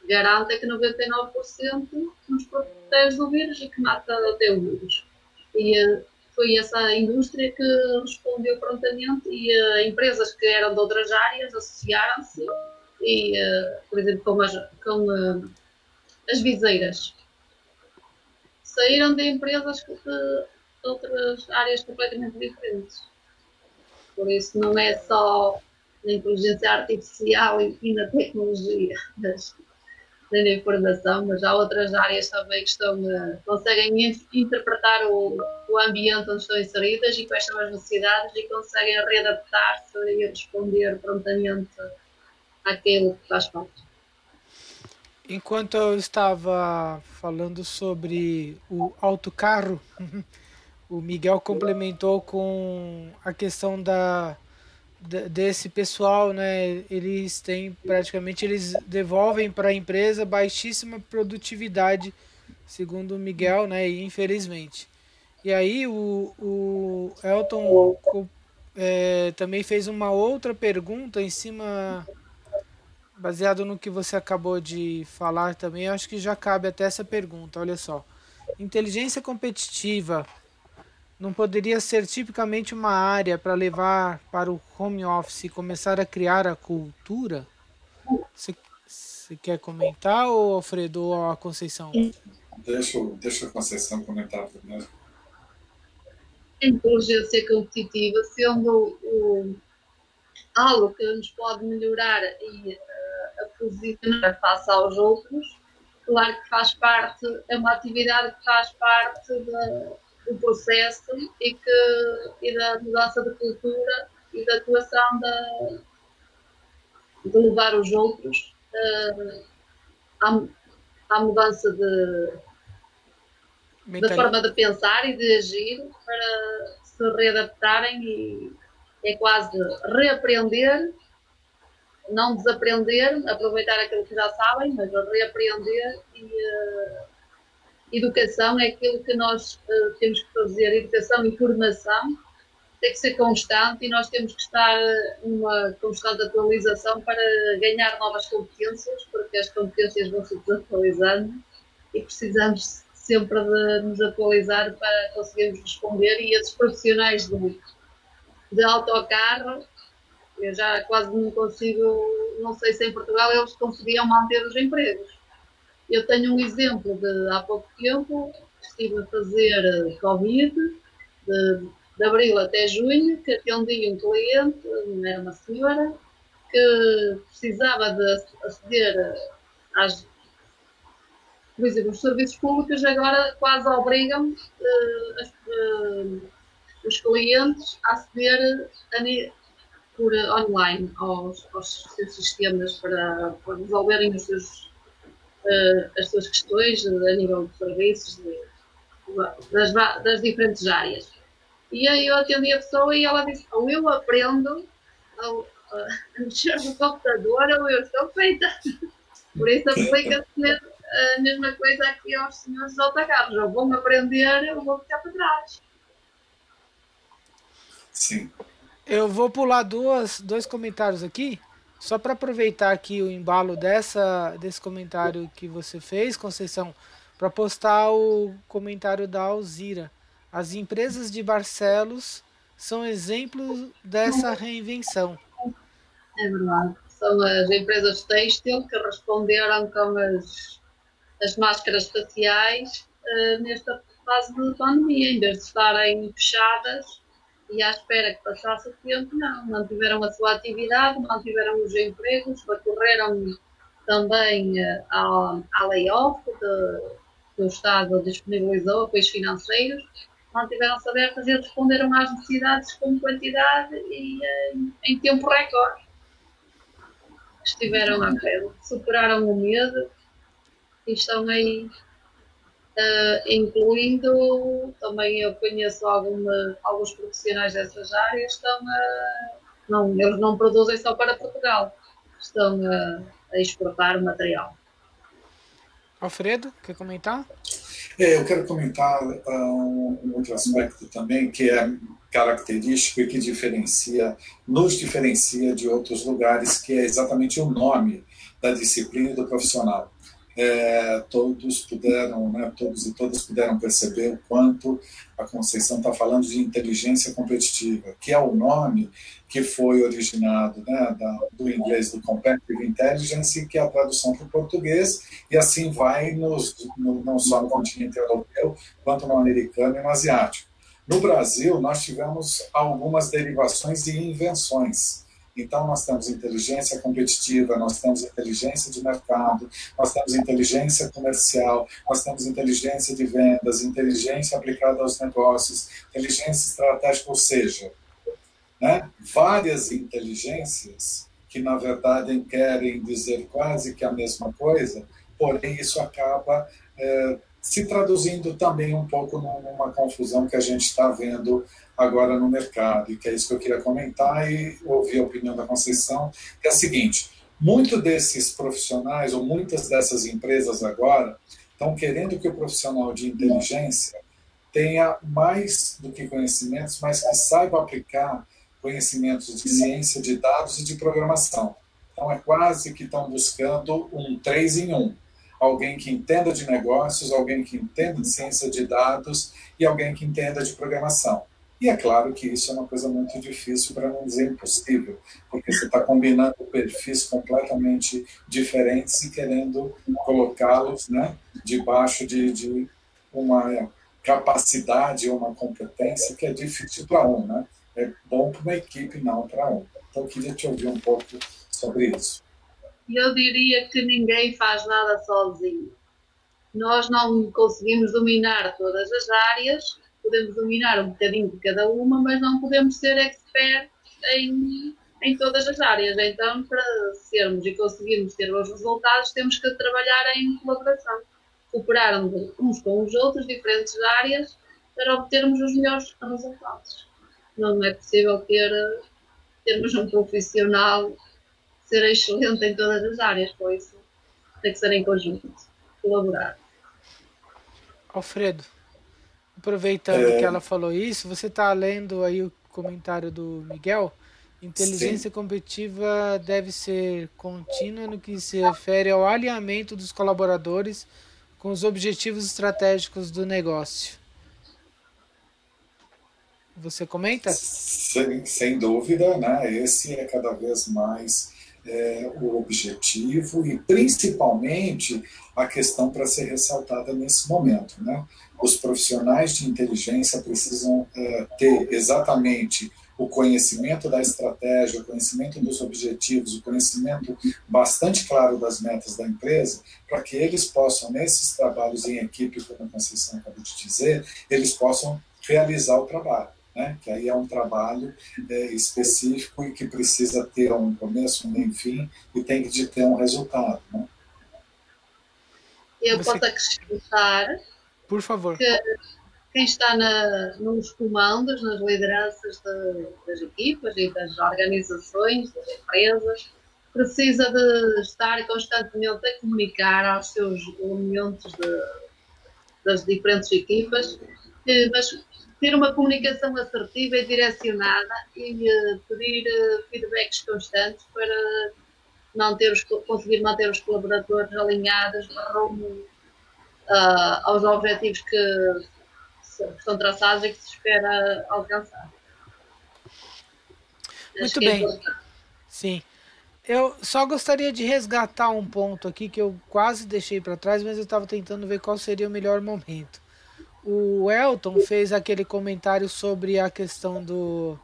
garanta que 99% nos protege do vírus e que mata até o vírus. E eh, foi essa indústria que respondeu prontamente e uh, empresas que eram de outras áreas associaram-se e, uh, por exemplo, com as, com, as viseiras. Saíram de empresas de, de outras áreas completamente diferentes. Por isso não é só na inteligência artificial e, e na tecnologia, mas da informação, mas há outras áreas também que estão, uh, conseguem interpretar o, o ambiente onde estão inseridas e quais são as necessidades e conseguem readaptar-se e responder prontamente àquilo que faz parte. Enquanto eu estava falando sobre o autocarro, o Miguel complementou com a questão da desse pessoal, né, eles têm praticamente eles devolvem para a empresa baixíssima produtividade, segundo o Miguel, né, infelizmente. E aí o, o Elton é, também fez uma outra pergunta em cima, baseado no que você acabou de falar também, acho que já cabe até essa pergunta. Olha só, inteligência competitiva não poderia ser tipicamente uma área para levar para o home office e começar a criar a cultura? Você quer comentar, ou Alfredo, ou a Conceição? Deixa, deixa a Conceição comentar primeiro. A inteligência competitiva sendo o, algo que nos pode melhorar e uh, a posicionar face aos outros, claro que faz parte, é uma atividade que faz parte da do processo e, que, e da mudança de cultura e da atuação da, de levar os outros uh, à, à, mudança de, de forma de pensar e de agir para se readaptarem e é quase reaprender, não desaprender, aproveitar aquilo que já sabem, mas reaprender e uh, Educação é aquilo que nós uh, temos que fazer, educação e formação tem que ser constante e nós temos que estar numa constante atualização para ganhar novas competências, porque as competências vão se desatualizando e precisamos sempre de nos atualizar para conseguirmos responder e esses profissionais do, de autocarro, eu já quase não consigo, não sei se em Portugal eles conseguiam manter os empregos. Eu tenho um exemplo de há pouco tempo, estive a fazer Covid, de de abril até junho, que atendi um cliente, era uma senhora, que precisava de aceder às, por exemplo, os serviços públicos agora quase obrigam uh, uh, os clientes a aceder a, por online aos, aos, seus sistemas para, para resolverem os seus, uh, as suas questões a nível de serviços de, das, das diferentes áreas. E aí eu atendi a pessoa e ela disse, ou eu aprendo a, a mexer no computador ou eu estou feita. Por isso aplica-se a mesma coisa aqui aos senhores autocarros. Ou vão aprender ou vão ficar para trás. Sim. Eu vou pular duas, dois comentários aqui, só para aproveitar aqui o embalo dessa, desse comentário que você fez, Conceição, para postar o comentário da Alzira. As empresas de Barcelos são exemplos dessa reinvenção. É verdade. São as empresas têxtil que responderam com as, as máscaras faciais uh, nesta fase de pandemia, em vez de estarem fechadas e à espera que passasse o tempo, não. Mantiveram a sua atividade, mantiveram os empregos, recorreram também uh, ao, ao layoff que o Estado disponibilizou, apoios financeiros, mantiveram-se abertas e responderam às necessidades com quantidade e em, em tempo recorde. Estiveram à frente, superaram o medo e estão aí, uh, incluindo, também eu conheço alguma, alguns profissionais dessas áreas, estão a, não, eles não produzem só para Portugal, estão a, a exportar material. Alfredo, quer comentar? É, eu quero comentar uh, um outro aspecto também que é característico e que diferencia, nos diferencia de outros lugares, que é exatamente o nome da disciplina e do profissional é, todos puderam, né, todos e todas puderam perceber o quanto a Conceição está falando de inteligência competitiva, que é o nome que foi originado né, da, do inglês do Competitive Intelligence, que é a tradução para o português, e assim vai nos, no, não só no continente europeu, quanto no americano e no asiático. No Brasil, nós tivemos algumas derivações e invenções. Então, nós temos inteligência competitiva, nós temos inteligência de mercado, nós temos inteligência comercial, nós temos inteligência de vendas, inteligência aplicada aos negócios, inteligência estratégica, ou seja, né, várias inteligências que, na verdade, querem dizer quase que a mesma coisa, porém, isso acaba. É, se traduzindo também um pouco numa confusão que a gente está vendo agora no mercado, e que é isso que eu queria comentar e ouvir a opinião da Conceição, que é a seguinte, muitos desses profissionais, ou muitas dessas empresas agora, estão querendo que o profissional de inteligência tenha mais do que conhecimentos, mas que saiba aplicar conhecimentos de ciência, de dados e de programação. Então, é quase que estão buscando um três em um alguém que entenda de negócios, alguém que entenda de ciência de dados e alguém que entenda de programação. E é claro que isso é uma coisa muito difícil, para não dizer impossível, porque você está combinando perfis completamente diferentes e querendo colocá-los né, debaixo de, de uma capacidade uma competência que é difícil para um. Né? É bom para uma equipe, não para um. Então, eu queria te ouvir um pouco sobre isso. Eu diria que ninguém faz nada sozinho. Nós não conseguimos dominar todas as áreas, podemos dominar um bocadinho de cada uma, mas não podemos ser expert em, em todas as áreas. Então, para sermos e conseguirmos ter bons resultados, temos que trabalhar em colaboração, cooperar uns com os outros, diferentes áreas, para obtermos os melhores resultados. Não é possível ter, termos um profissional ser excelente em todas as áreas, por isso tem que ser em conjunto, colaborar. Alfredo, aproveitando é... que ela falou isso, você está lendo aí o comentário do Miguel, inteligência Sim. competitiva deve ser contínua no que se refere ao alinhamento dos colaboradores com os objetivos estratégicos do negócio. Você comenta? Sem, sem dúvida, né? Esse é cada vez mais é, o objetivo e principalmente a questão para ser ressaltada nesse momento. Né? Os profissionais de inteligência precisam é, ter exatamente o conhecimento da estratégia, o conhecimento dos objetivos, o conhecimento bastante claro das metas da empresa, para que eles possam, nesses trabalhos em equipe, como a Conceição acabou de dizer, eles possam realizar o trabalho né? que aí é um trabalho é, específico e que precisa ter um começo, um meio fim e tem que ter um resultado. Né? Eu Você... posso acrescentar Por favor. que quem está na, nos comandos, nas lideranças de, das equipas e das organizações, das empresas, precisa de estar constantemente a comunicar aos seus elementos de, das diferentes equipas, mas ter uma comunicação assertiva e direcionada e uh, pedir uh, feedbacks constantes para manter os, conseguir manter os colaboradores alinhados rumo uh, aos objetivos que, que são traçados e que se espera alcançar. Muito bem. É Sim. Eu só gostaria de resgatar um ponto aqui que eu quase deixei para trás, mas eu estava tentando ver qual seria o melhor momento o Elton fez aquele comentário sobre a questão do,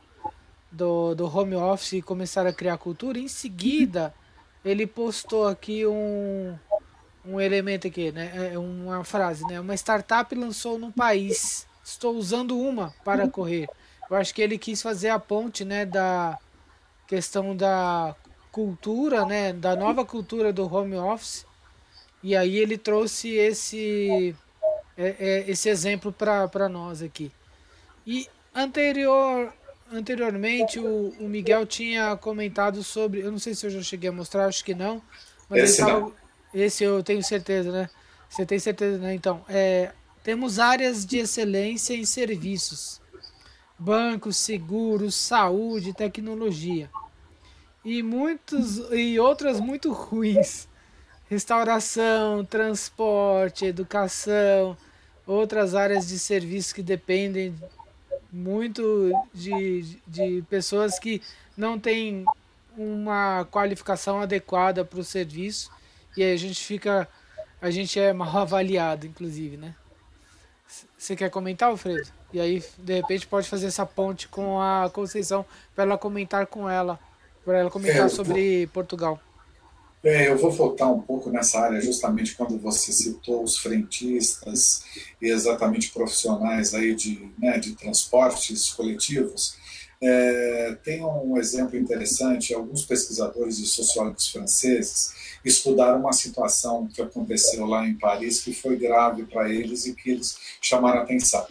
do, do home office e começar a criar cultura. Em seguida, ele postou aqui um, um elemento aqui, né? É uma frase, né? Uma startup lançou no país. Estou usando uma para correr. Eu acho que ele quis fazer a ponte, né, da questão da cultura, né, da nova cultura do home office. E aí ele trouxe esse é, é esse exemplo para nós aqui. E anterior, anteriormente o, o, Miguel tinha comentado sobre, eu não sei se eu já cheguei a mostrar, acho que não, mas esse, tava, não. esse eu tenho certeza, né? Você tem certeza, né? Então, é, temos áreas de excelência em serviços, bancos, seguros, saúde, tecnologia e muitos e outras muito ruins restauração, transporte, educação, outras áreas de serviço que dependem muito de, de pessoas que não têm uma qualificação adequada para o serviço. E aí a gente fica a gente é mal avaliado inclusive né? Você quer comentar Alfredo? E aí de repente pode fazer essa ponte com a Conceição para ela comentar com ela para ela comentar é, sobre Portugal é, eu vou voltar um pouco nessa área, justamente quando você citou os frentistas e exatamente profissionais aí de, né, de transportes coletivos. É, tem um exemplo interessante: alguns pesquisadores e sociólogos franceses estudaram uma situação que aconteceu lá em Paris que foi grave para eles e que eles chamaram atenção.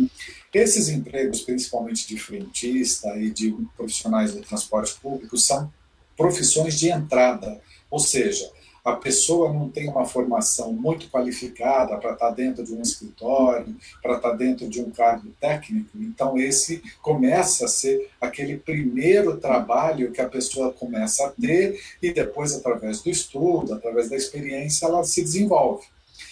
Esses empregos, principalmente de frentista e de profissionais do transporte público, são profissões de entrada ou seja, a pessoa não tem uma formação muito qualificada para estar tá dentro de um escritório, para estar tá dentro de um cargo técnico, então esse começa a ser aquele primeiro trabalho que a pessoa começa a ter e depois, através do estudo, através da experiência, ela se desenvolve.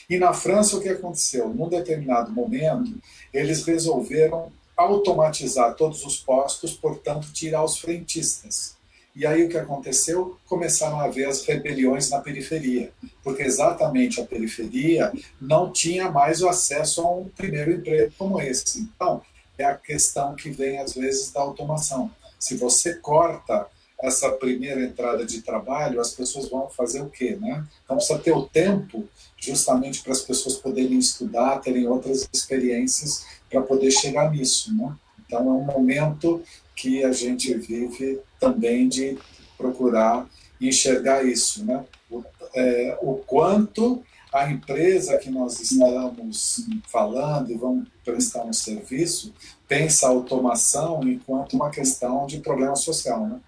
E na França, o que aconteceu? Num determinado momento, eles resolveram automatizar todos os postos, portanto, tirar os frentistas. E aí o que aconteceu? Começaram a haver as rebeliões na periferia, porque exatamente a periferia não tinha mais o acesso a um primeiro emprego como esse. Então, é a questão que vem às vezes da automação. Se você corta essa primeira entrada de trabalho, as pessoas vão fazer o quê, né? Então precisa ter o tempo justamente para as pessoas poderem estudar, terem outras experiências para poder chegar nisso, né? Então é um momento que a gente vive também de procurar enxergar isso, né? O, é, o quanto a empresa que nós estamos falando e vamos prestar um serviço pensa a automação enquanto uma questão de problema social, né?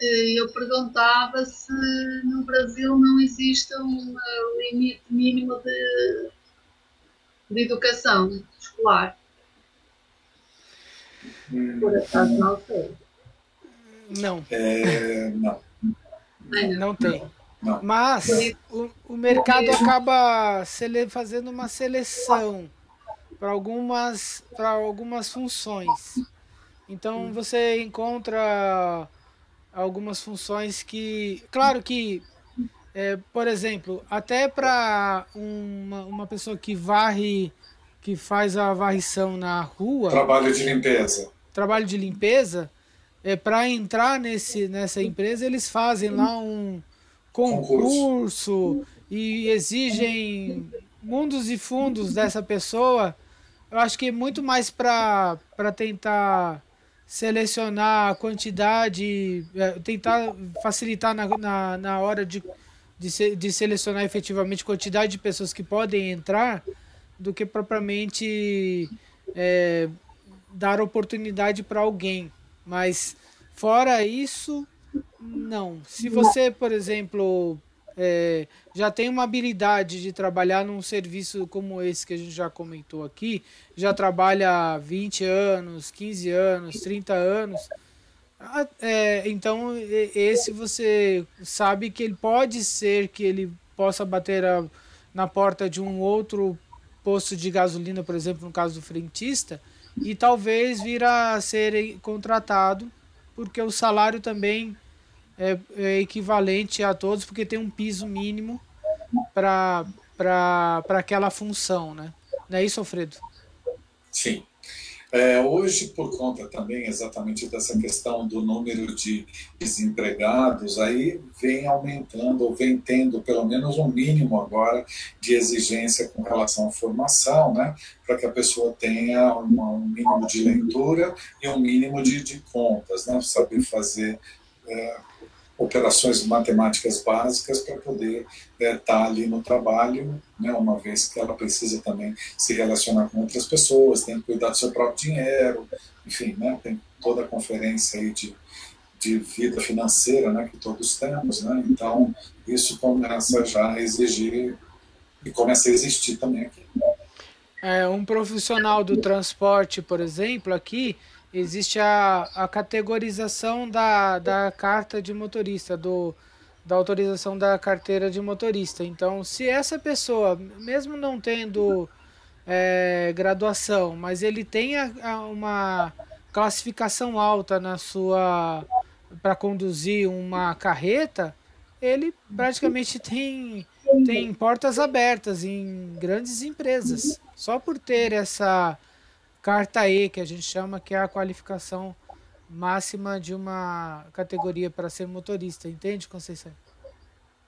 Eu perguntava se no Brasil não existe um limite mínimo de, de educação escolar. Por acaso não sei. Não. É, não. Não tem. Não. Mas o, o mercado acaba sele, fazendo uma seleção para algumas, para algumas funções. Então você encontra algumas funções que. Claro que, é, por exemplo, até para uma, uma pessoa que varre, que faz a varrição na rua. Trabalho de limpeza. Trabalho de limpeza. É, para entrar nesse, nessa empresa, eles fazem lá um concurso, e exigem mundos e fundos dessa pessoa. Eu acho que é muito mais para tentar selecionar a quantidade, é, tentar facilitar na, na, na hora de, de, de selecionar efetivamente quantidade de pessoas que podem entrar, do que propriamente é, dar oportunidade para alguém. Mas fora isso, não. Se você, por exemplo, é, já tem uma habilidade de trabalhar num serviço como esse que a gente já comentou aqui, já trabalha 20 anos, 15 anos, 30 anos, é, então esse você sabe que ele pode ser que ele possa bater a, na porta de um outro posto de gasolina, por exemplo, no caso do frentista, e talvez vir a ser contratado, porque o salário também é, é equivalente a todos, porque tem um piso mínimo para aquela função, né? Não é isso, Alfredo? Sim. É, hoje, por conta também exatamente dessa questão do número de desempregados, aí vem aumentando, ou vem tendo pelo menos um mínimo agora de exigência com relação à formação, né? Para que a pessoa tenha uma, um mínimo de leitura e um mínimo de, de contas, né? Saber fazer. É, operações matemáticas básicas para poder estar é, tá ali no trabalho, né, uma vez que ela precisa também se relacionar com outras pessoas, tem que cuidar do seu próprio dinheiro, enfim, né, tem toda a conferência aí de, de vida financeira né, que todos temos, né, então isso começa já a exigir e começa a existir também aqui. É, um profissional do transporte, por exemplo, aqui, existe a, a categorização da, da carta de motorista, do, da autorização da carteira de motorista. Então, se essa pessoa, mesmo não tendo é, graduação, mas ele tem a, a uma classificação alta na sua para conduzir uma carreta, ele praticamente tem, tem portas abertas em grandes empresas. Só por ter essa carta E, que a gente chama que é a qualificação máxima de uma categoria para ser motorista, entende, Conceição?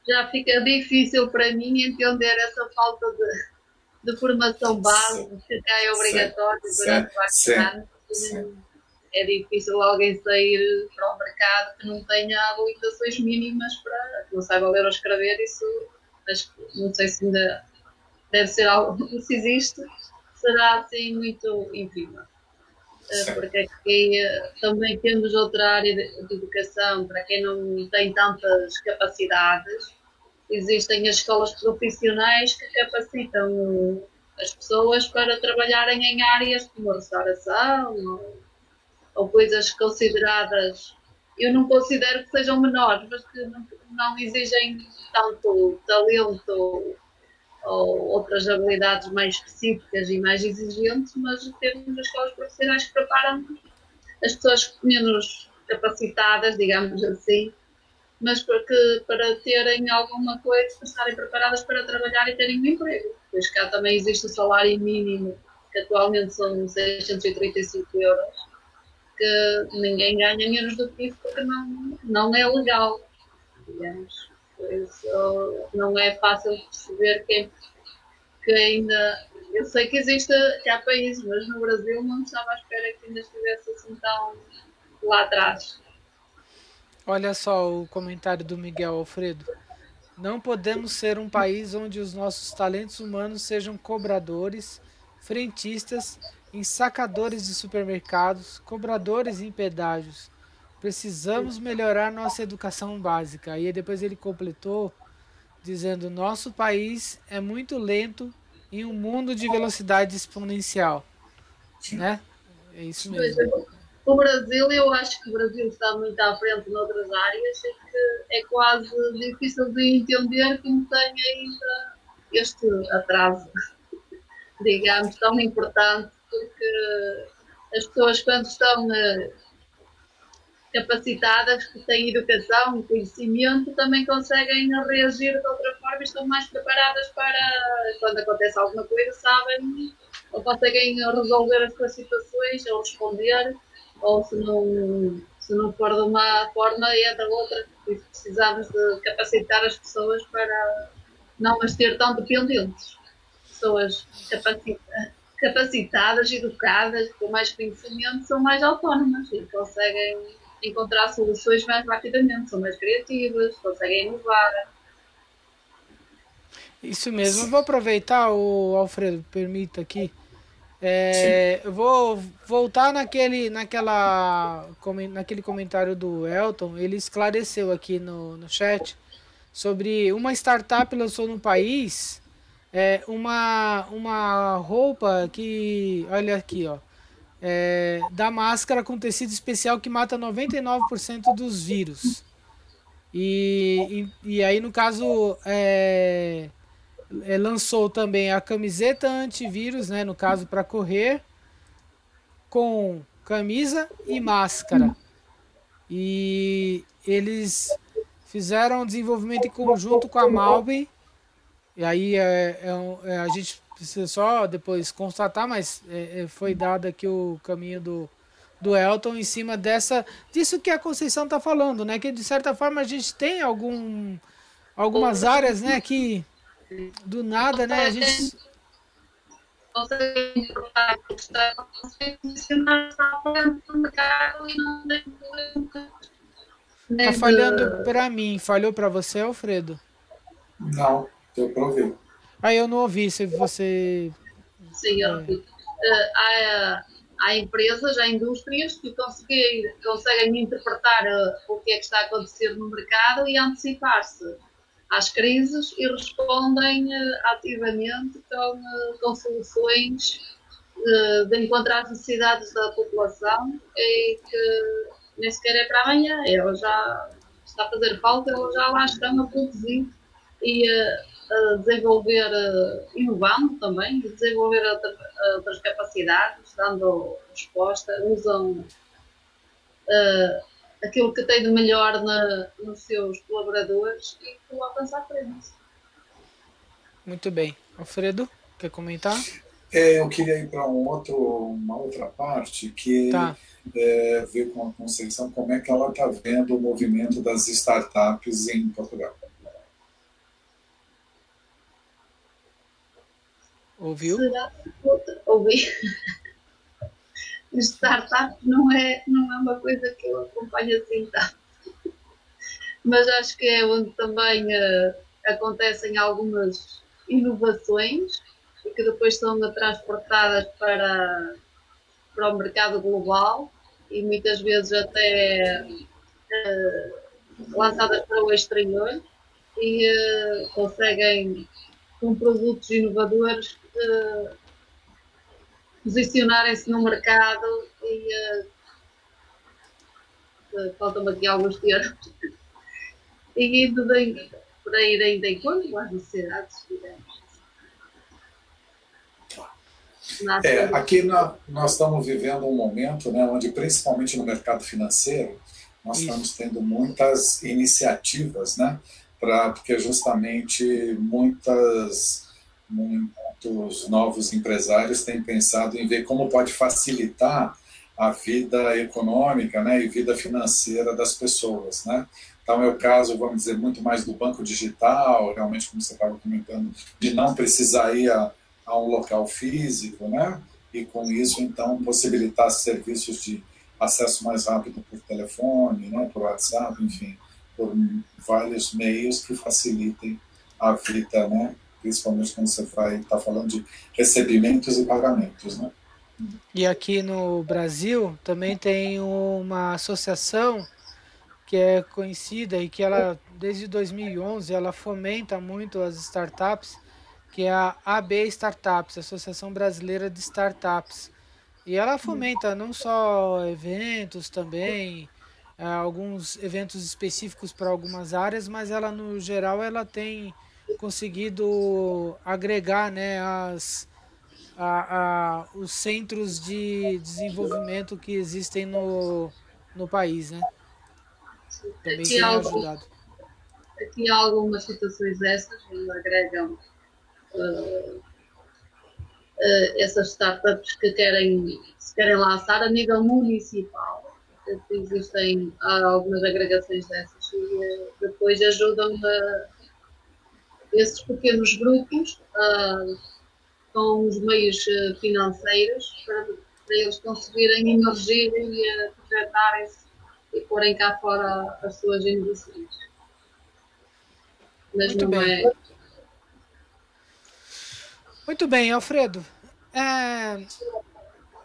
Já fica difícil para mim entender essa falta de, de formação base, que é obrigatório durante quatro anos. É difícil alguém sair para o mercado que não tenha habilitações mínimas para que não saiba ler ou escrever, isso mas não sei se ainda deve ser algo, se existe, será assim muito ínfima. Eh, porque aqui eh, também temos outra área de educação para quem não tem tantas capacidades. Existem as escolas profissionais que capacitam as pessoas para trabalharem em áreas como restauração ou, ou coisas consideradas. Eu não considero que sejam menores, mas que não, não exigem tanto talento ou outras habilidades mais específicas e mais exigentes, mas temos as escolas profissionais que preparam as pessoas menos capacitadas, digamos assim, mas para, que, para terem alguma coisa, para estarem preparadas para trabalhar e terem um emprego. Pois cá também existe o salário mínimo, que atualmente são 635 euros, que ninguém ganha menos do que isso porque não, não é legal, digamos. Não é fácil perceber quem que ainda. Eu sei que existe, que há países, mas no Brasil não estava à espera que ainda estivesse assim tão lá atrás. Olha só o comentário do Miguel Alfredo. Não podemos ser um país onde os nossos talentos humanos sejam cobradores, frentistas, ensacadores de supermercados, cobradores em pedágios. Precisamos melhorar nossa educação básica. E depois ele completou dizendo: Nosso país é muito lento em um mundo de velocidade exponencial. Né? É isso mesmo. o Brasil, eu acho que o Brasil está muito à frente noutras áreas e que é quase difícil de entender como tem ainda este atraso, digamos, tão importante, porque as pessoas quando estão uh, capacitadas, que têm educação conhecimento, também conseguem reagir de outra forma e estão mais preparadas para, quando acontece alguma coisa, sabem ou conseguem resolver as suas situações ou responder ou se não, se não for de uma forma é da outra. Precisamos de capacitar as pessoas para não as ter tão dependentes. Pessoas capacitadas, educadas, com mais conhecimento, são mais autónomas e conseguem encontrar soluções mais rapidamente, são mais criativas, conseguem inovar. Isso mesmo. Eu vou aproveitar, o Alfredo, permita aqui. É, eu vou voltar naquele, naquela, naquele comentário do Elton. Ele esclareceu aqui no, no chat sobre uma startup lançou no país é, uma, uma roupa que, olha aqui, ó, é, da máscara com tecido especial que mata 99% dos vírus. E, e, e, aí, no caso, é, é, lançou também a camiseta antivírus, né, no caso para correr, com camisa e máscara. E eles fizeram um desenvolvimento em conjunto com a Malbe. E aí é, é, é, a gente precisa só depois constatar, mas é, é, foi dado aqui o caminho do, do Elton em cima dessa disso que a Conceição está falando, né? Que de certa forma a gente tem algum algumas áreas, né, que do nada, né? A gente. Tá falhando pra mim. Falhou pra você, Alfredo? Não, eu pra ouvir. Ah, eu não ouvi se você. Sim, eu ouvi. Há, há empresas, há indústrias que conseguem, conseguem interpretar uh, o que é que está a acontecer no mercado e antecipar-se às crises e respondem uh, ativamente com, com soluções de encontrar as necessidades da população e que nem sequer é para amanhã, ela já está a fazer falta, elas já lá estão a produzir e a desenvolver, inovando também, desenvolver outra, outras capacidades, dando resposta, usam aquilo que tem de melhor na, nos seus colaboradores e colocam-se à frente. Muito bem. Alfredo, quer comentar? É, eu queria ir para um outro, uma outra parte que tá. é, ver com a Conceição como é que ela está vendo o movimento das startups em Portugal. Ouviu? Será? Ouvi startup não é, não é uma coisa que eu acompanho assim tanto. Mas acho que é onde também uh, acontecem algumas inovações e que depois são transportadas para, para o mercado global e muitas vezes até uh, lançadas para o exterior e uh, conseguem com produtos inovadores posicionarem-se no mercado e uh, faltam-me aqui alguns termos e indo de, para irem de encontro às necessidades, digamos. É, aqui na, nós estamos vivendo um momento né, onde, principalmente no mercado financeiro, nós Isso. estamos tendo muitas iniciativas, né, pra, porque justamente muitas muitos novos empresários têm pensado em ver como pode facilitar a vida econômica né, e vida financeira das pessoas. Né? Então, é o caso, vamos dizer, muito mais do banco digital, realmente, como você estava comentando, de não precisar ir a, a um local físico, né? e com isso, então, possibilitar serviços de acesso mais rápido por telefone, né, por WhatsApp, enfim, por vários meios que facilitem a vida né, principalmente quando você vai estar tá falando de recebimentos e pagamentos, né? E aqui no Brasil também tem uma associação que é conhecida e que ela desde 2011 ela fomenta muito as startups, que é a AB Startups, Associação Brasileira de Startups. E ela fomenta não só eventos também, é, alguns eventos específicos para algumas áreas, mas ela no geral ela tem conseguido agregar né, as, a, a, os centros de desenvolvimento que existem no, no país, né? Também tem ajudado. Aqui há algumas situações dessas que agregam uh, uh, essas startups que querem, se querem lançar a nível municipal existem algumas agregações dessas e eh, depois ajudam a, esses pequenos grupos uh, com os meios eh, financeiros para, para eles conseguirem emergir e projetarem-se e porem cá fora as suas inovações. Mas Muito não bem. é. Muito bem, Alfredo. É,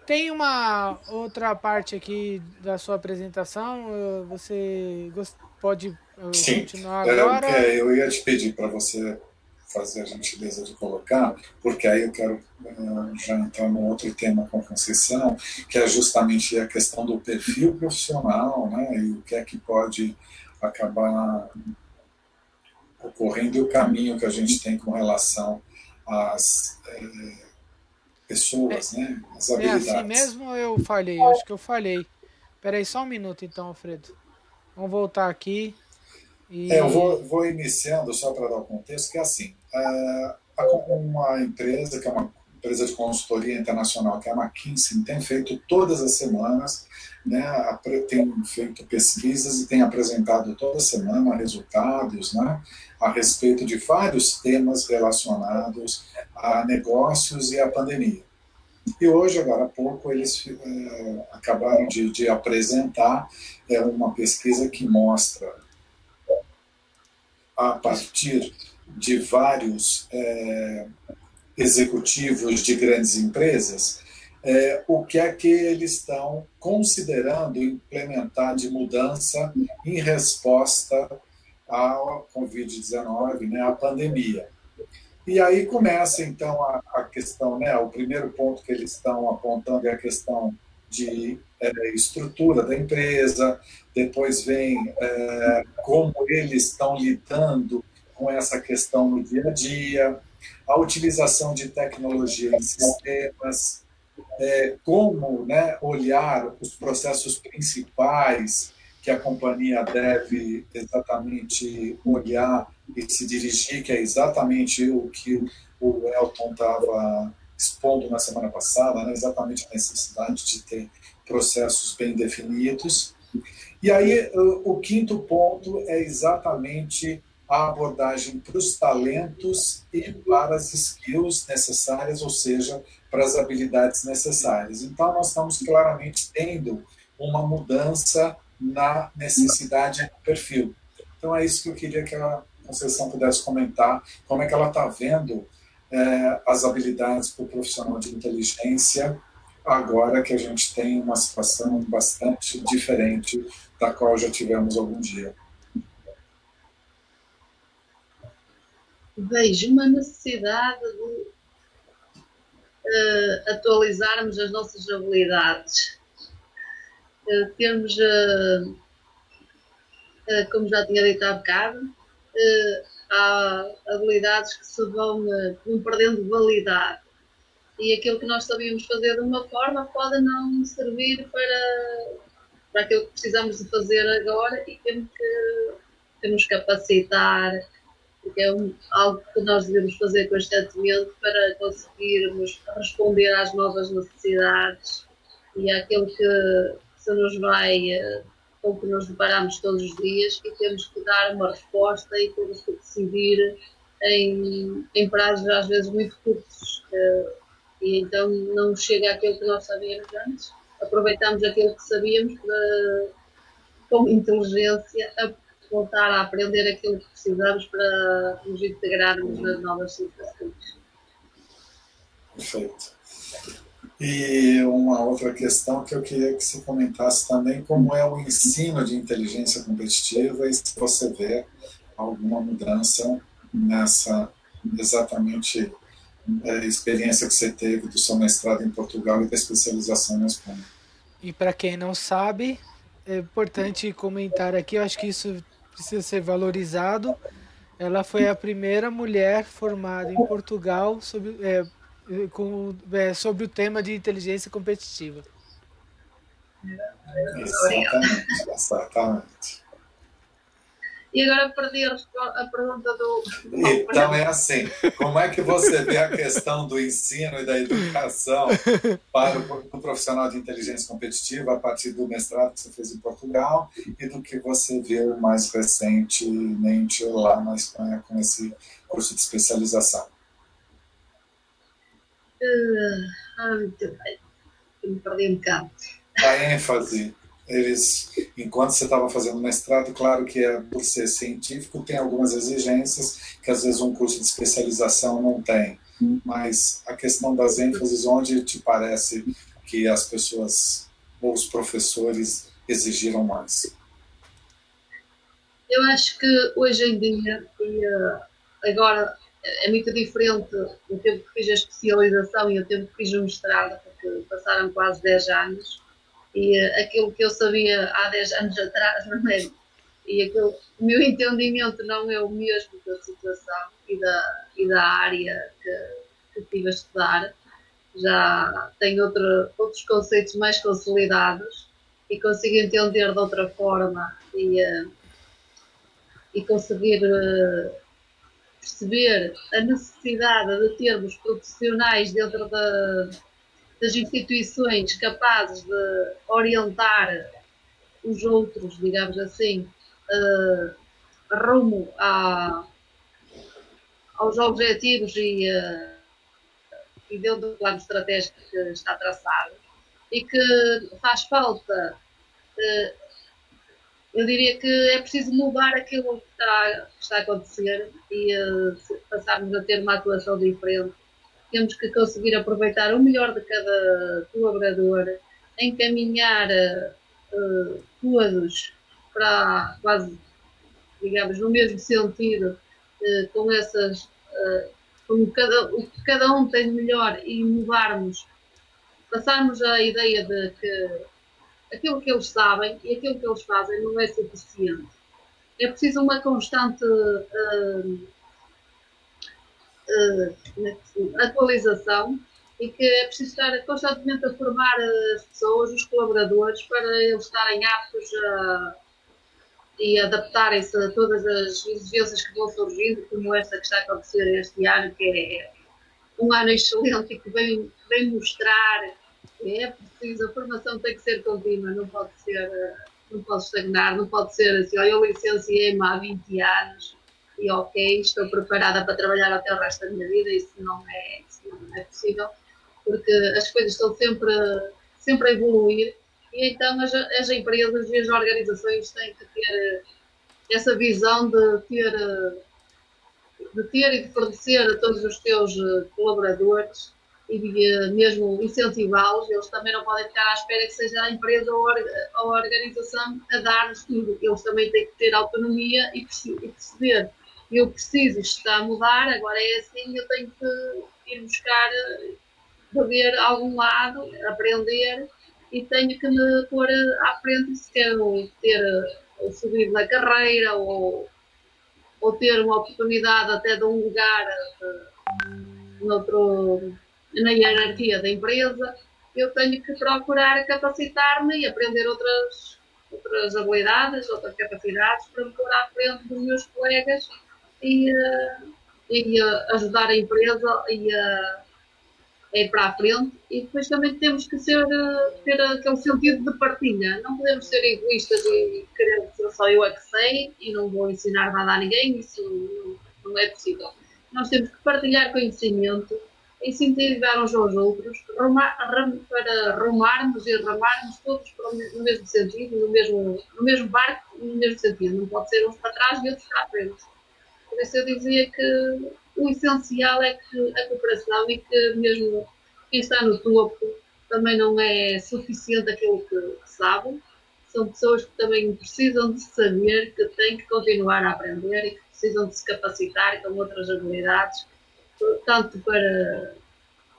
tem uma outra parte aqui da sua apresentação. Você pode uh, Sim, continuar agora? Eu, eu ia te pedir para você fazer a gentileza de colocar, porque aí eu quero uh, já entrar num outro tema com Conceição, que é justamente a questão do perfil profissional, né, e o que é que pode acabar ocorrendo e o caminho que a gente tem com relação às eh, pessoas, é, né? As habilidades. É assim mesmo eu falhei, acho que eu falhei. Peraí só um minuto então, Alfredo. Vamos voltar aqui. E... É, eu vou, vou iniciando só para dar o contexto, que é assim, uh, uma empresa, que é uma empresa de consultoria internacional, que é a McKinsey, tem feito todas as semanas, né, tem feito pesquisas e tem apresentado toda semana resultados né, a respeito de vários temas relacionados a negócios e a pandemia. E hoje, agora há pouco, eles é, acabaram de, de apresentar é, uma pesquisa que mostra, a partir de vários é, executivos de grandes empresas, é, o que é que eles estão considerando implementar de mudança em resposta à Covid-19, né, à pandemia. E aí começa, então, a, a, questão, né, o primeiro ponto que eles estão apontando é a questão de é, estrutura da empresa, depois vem é, como eles estão lidando com essa questão no dia a dia, a utilização de tecnologia em sistemas, é, como né, olhar os processos principais que a companhia deve exatamente olhar e se dirigir, que é exatamente o que o Elton estava expondo na semana passada, né, exatamente a necessidade de ter processos bem definidos. E aí, o, quinto ponto é exatamente a abordagem para os talentos e para as skills necessárias, ou seja, para as habilidades necessárias. Então, nós estamos claramente tendo uma mudança na necessidade do perfil. Então, é isso que eu queria que a Conceição pudesse comentar, como é que ela está vendo é, as habilidades para o profissional de inteligência, agora que a gente tem uma situação bastante diferente da qual já tivemos algum dia. Vejo uma necessidade de uh, atualizarmos as nossas habilidades, uh, termos, uh, como já tinha dito há bocado, há habilidades que se vão, vão perdendo validade e aquilo que nós sabíamos fazer de uma forma pode não servir para, para aquilo que precisamos de fazer agora e temos que, que nos capacitar porque é um, algo que nós devemos fazer constantemente para conseguirmos responder às novas necessidades e àquilo que se nos vai, eh, com que nos deparamos todos os dias e temos que dar uma resposta e temos que decidir em, em prazos às vezes muito curtos eh, e então não chega aquilo que nós sabíamos antes, aproveitamos aquilo que sabíamos para, com inteligência, voltar a aprender aquilo que precisamos para nos integrarmos nas novas situações. Perfeito. E uma outra questão que eu queria que você comentasse também, como é o ensino de inteligência competitiva e se você vê alguma mudança nessa exatamente é, experiência que você teve do seu mestrado em Portugal e da especialização na Espanha. E para quem não sabe, é importante comentar aqui, eu acho que isso precisa ser valorizado. Ela foi a primeira mulher formada em Portugal sobre, é, com, é, sobre o tema de inteligência competitiva. Exatamente, exatamente. E agora perdi a, pergunta do. Então é assim: como é que você vê a questão do ensino e da educação para o profissional de inteligência competitiva a partir do mestrado que você fez em Portugal e do que você viu mais recentemente lá na Espanha com esse curso de especialização? Uh, ah, muito bem. Me perdi um bocado. A ênfase eles, enquanto você estava fazendo mestrado, claro que é por ser científico, tem algumas exigências que às vezes um curso de especialização não tem. Mas a questão das ênfases, onde te parece que as pessoas ou os professores exigiram mais? Eu acho que hoje em dia, e eh, agora é muito diferente o tempo que fiz a especialização e o tempo que fiz o mestrado, porque passaram quase 10 anos e uh, aquilo que eu sabia há 10 anos atrás não é? E aquilo, o meu entendimento não é o mesmo da situação e da, e da área que, que estive a estudar. Já tenho outro, outros conceitos mais consolidados e consigo entender de outra forma e, uh, e conseguir uh, perceber a necessidade de termos profissionais dentro da, das instituições capazes de orientar os outros, digamos assim, uh, rumo a, aos objetivos e, uh, e dentro do plano estratégico que está traçado e que faz falta, uh, eu diria que é preciso mudar aquilo que está, que está a acontecer e passarmos a ter uma atuação diferente temos que conseguir aproveitar o melhor de cada colaborador, encaminhar uh, todos para quase, digamos, no mesmo sentido, uh, com essas, uh, com cada, o que cada um tem de melhor e mudarmos, passarmos a ideia de que aquilo que eles sabem e aquilo que eles fazem não é suficiente. É preciso uma constante uh, atualização e que é preciso estar constantemente a formar as pessoas, os colaboradores, para eles estarem aptos a, e adaptarem-se a todas as exigências que vão surgindo, como esta que está a acontecer este ano, que é um ano excelente e que vem, vem mostrar que é preciso, a formação tem que ser contínua, não pode ser, não pode estagnar, não pode ser assim, eu licenciei-me há 20 anos e ok, estou preparada para trabalhar até o resto da minha vida, isso não é, isso não é possível, porque as coisas estão sempre, sempre a evoluir e então as, as empresas e as organizações têm que ter essa visão de ter, de ter e de fornecer a todos os teus colaboradores e mesmo incentivá-los, eles também não podem ficar à espera que seja a empresa ou a organização a dar-lhes tudo. Eles também têm que ter autonomia e perceber eu preciso, isto está a mudar, agora é assim, eu tenho que ir buscar, beber a algum lado, aprender e tenho que me pôr à frente se quero ter ou subir na carreira ou, ou ter uma oportunidade até de um lugar de, noutro, na hierarquia da empresa, eu tenho que procurar capacitar-me e aprender outras, outras habilidades, outras capacidades para me pôr à frente dos meus colegas e, e ajudar a empresa e a, a ir para a frente. E depois também temos que ser, ter aquele sentido de partilha. Não podemos ser egoístas e querer ser só eu é que sei e não vou ensinar nada a ninguém, isso não, não é possível. Nós temos que partilhar conhecimento, incentivar uns aos outros, rumar, para rumarmos e ramarmos todos no mesmo sentido, no mesmo, no mesmo barco, no mesmo sentido. Não pode ser uns para trás e outros para a frente. Por isso eu dizia que o essencial é que a cooperação e que mesmo quem está no topo também não é suficiente aquilo que, sabe. São pessoas que também precisam de saber que têm que continuar a aprender e que precisam de se capacitar com outras habilidades tanto para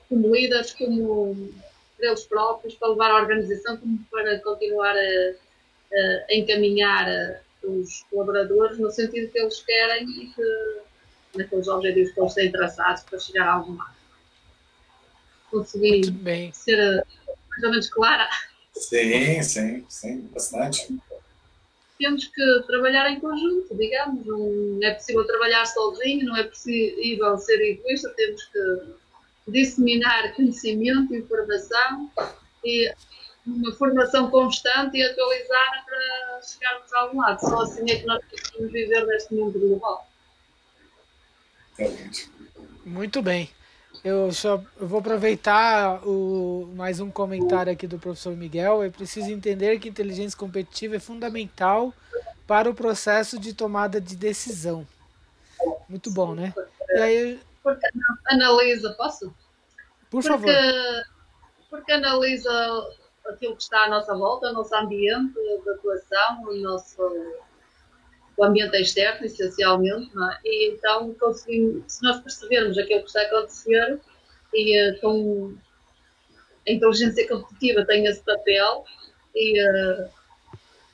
como líderes, como para eles próprios, para levar a organização, como para continuar a, a encaminhar os colaboradores no sentido que eles querem e que, naqueles objetivos que eles têm traçados para chegar a algum lado. Consegui ser mais ou menos clara. Sim, sim, sim, bastante. Temos que trabalhar em conjunto, digamos. Não é possível trabalhar sozinho, não é possível ser egoísta, temos que disseminar conhecimento, informação e uma formação constante e atualizada para chegarmos a algum lado. Só assim é que nós conseguimos viver neste mundo global. Muito bem. Eu só eu vou aproveitar o, mais um comentário aqui do professor Miguel. É preciso entender que inteligência competitiva é fundamental para o processo de tomada de decisão. Muito bom, né? E aí, porque analisa, posso? Por porque, favor. Porque analisa aquilo que está à nossa volta, o nosso ambiente de atuação, o nosso o ambiente externo, essencialmente, é? e então conseguimos, se nós percebermos aquilo que está a acontecer, e uh, com a inteligência competitiva tem esse papel e, uh,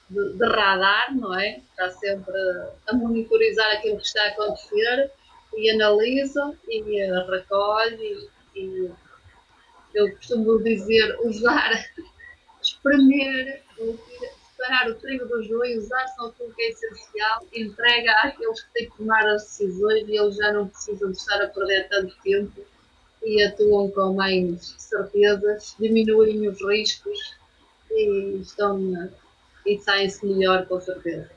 de, de, radar, não é? Está sempre a monitorizar aquilo que está a acontecer e analisa e uh, recolhe e eu costumo dizer usar, espremer, separar o trigo do joio, usar só aquilo que é essencial, entrega àqueles que têm que tomar as decisões e eles já não precisam de estar a perder tanto tempo e atuam com mais certezas, diminuem os riscos e estão e saem-se melhor com certeza.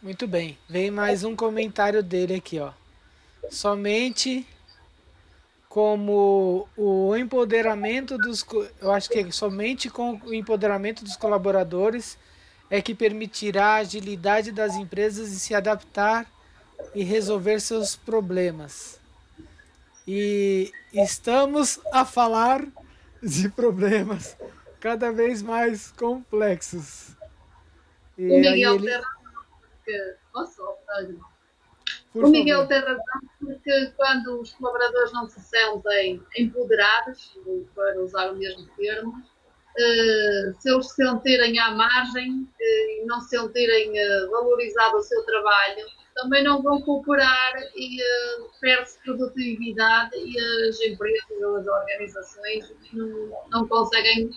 Muito bem. Vem mais um comentário dele aqui, ó. Somente como o empoderamento dos eu acho que somente com o empoderamento dos colaboradores é que permitirá a agilidade das empresas em se adaptar e resolver seus problemas. E estamos a falar de problemas cada vez mais complexos. E o Miguel ele... Posso? Por o Miguel tem razão, porque quando os colaboradores não se sentem empoderados, para usar o mesmo termo, uh, se eles se sentirem à margem uh, e não se sentirem uh, valorizado o seu trabalho, também não vão cooperar e perde-se produtividade e as empresas ou as organizações não, conseguem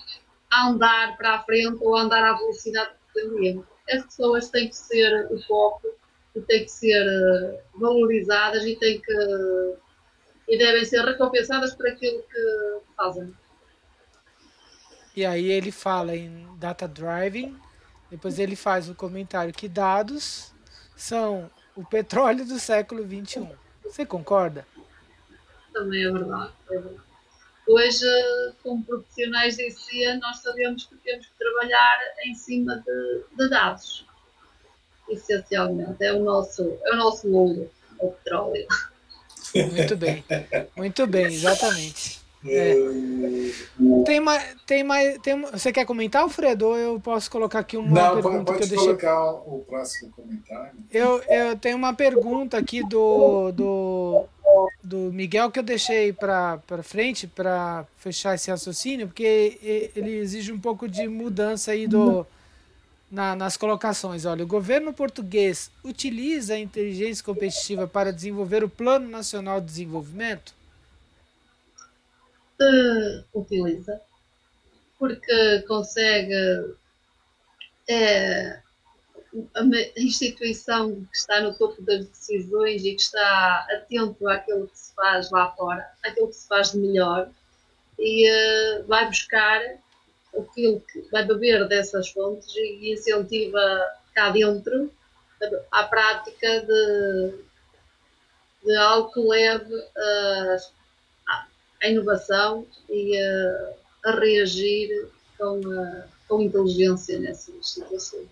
andar para a frente ou andar à velocidade que pretendem. As pessoas têm que ser o foco e têm que ser eh, valorizadas e têm que e devem ser recompensadas por aquilo que fazem. E aí ele fala em data driving, depois ele faz o comentário que dados são o petróleo do século 21. Você concorda? Também é verdade. É verdade. Hoje, como profissionais de CIA, nós sabemos que temos que trabalhar em cima de, de dados essencialmente. É o nosso, é o nosso ouro, o petróleo. Muito bem, muito bem, exatamente. É. Tem mais, tem mais, tem, você quer comentar, Alfredo? Ou eu posso colocar aqui uma Não, pergunta pode, que eu deixei... colocar o próximo comentário. Eu, eu tenho uma pergunta aqui do, do, do Miguel que eu deixei para frente para fechar esse raciocínio, porque ele exige um pouco de mudança aí do na, nas colocações. Olha, o governo português utiliza a inteligência competitiva para desenvolver o Plano Nacional de Desenvolvimento? Uh, utiliza, porque consegue. É, a instituição que está no topo das decisões e que está atento àquilo que se faz lá fora, àquilo que se faz de melhor, e uh, vai buscar aquilo que vai beber dessas fontes e incentiva cá dentro a, prática de, de algo que leve a, a inovação e a, a reagir com, a, com inteligência nessas situações.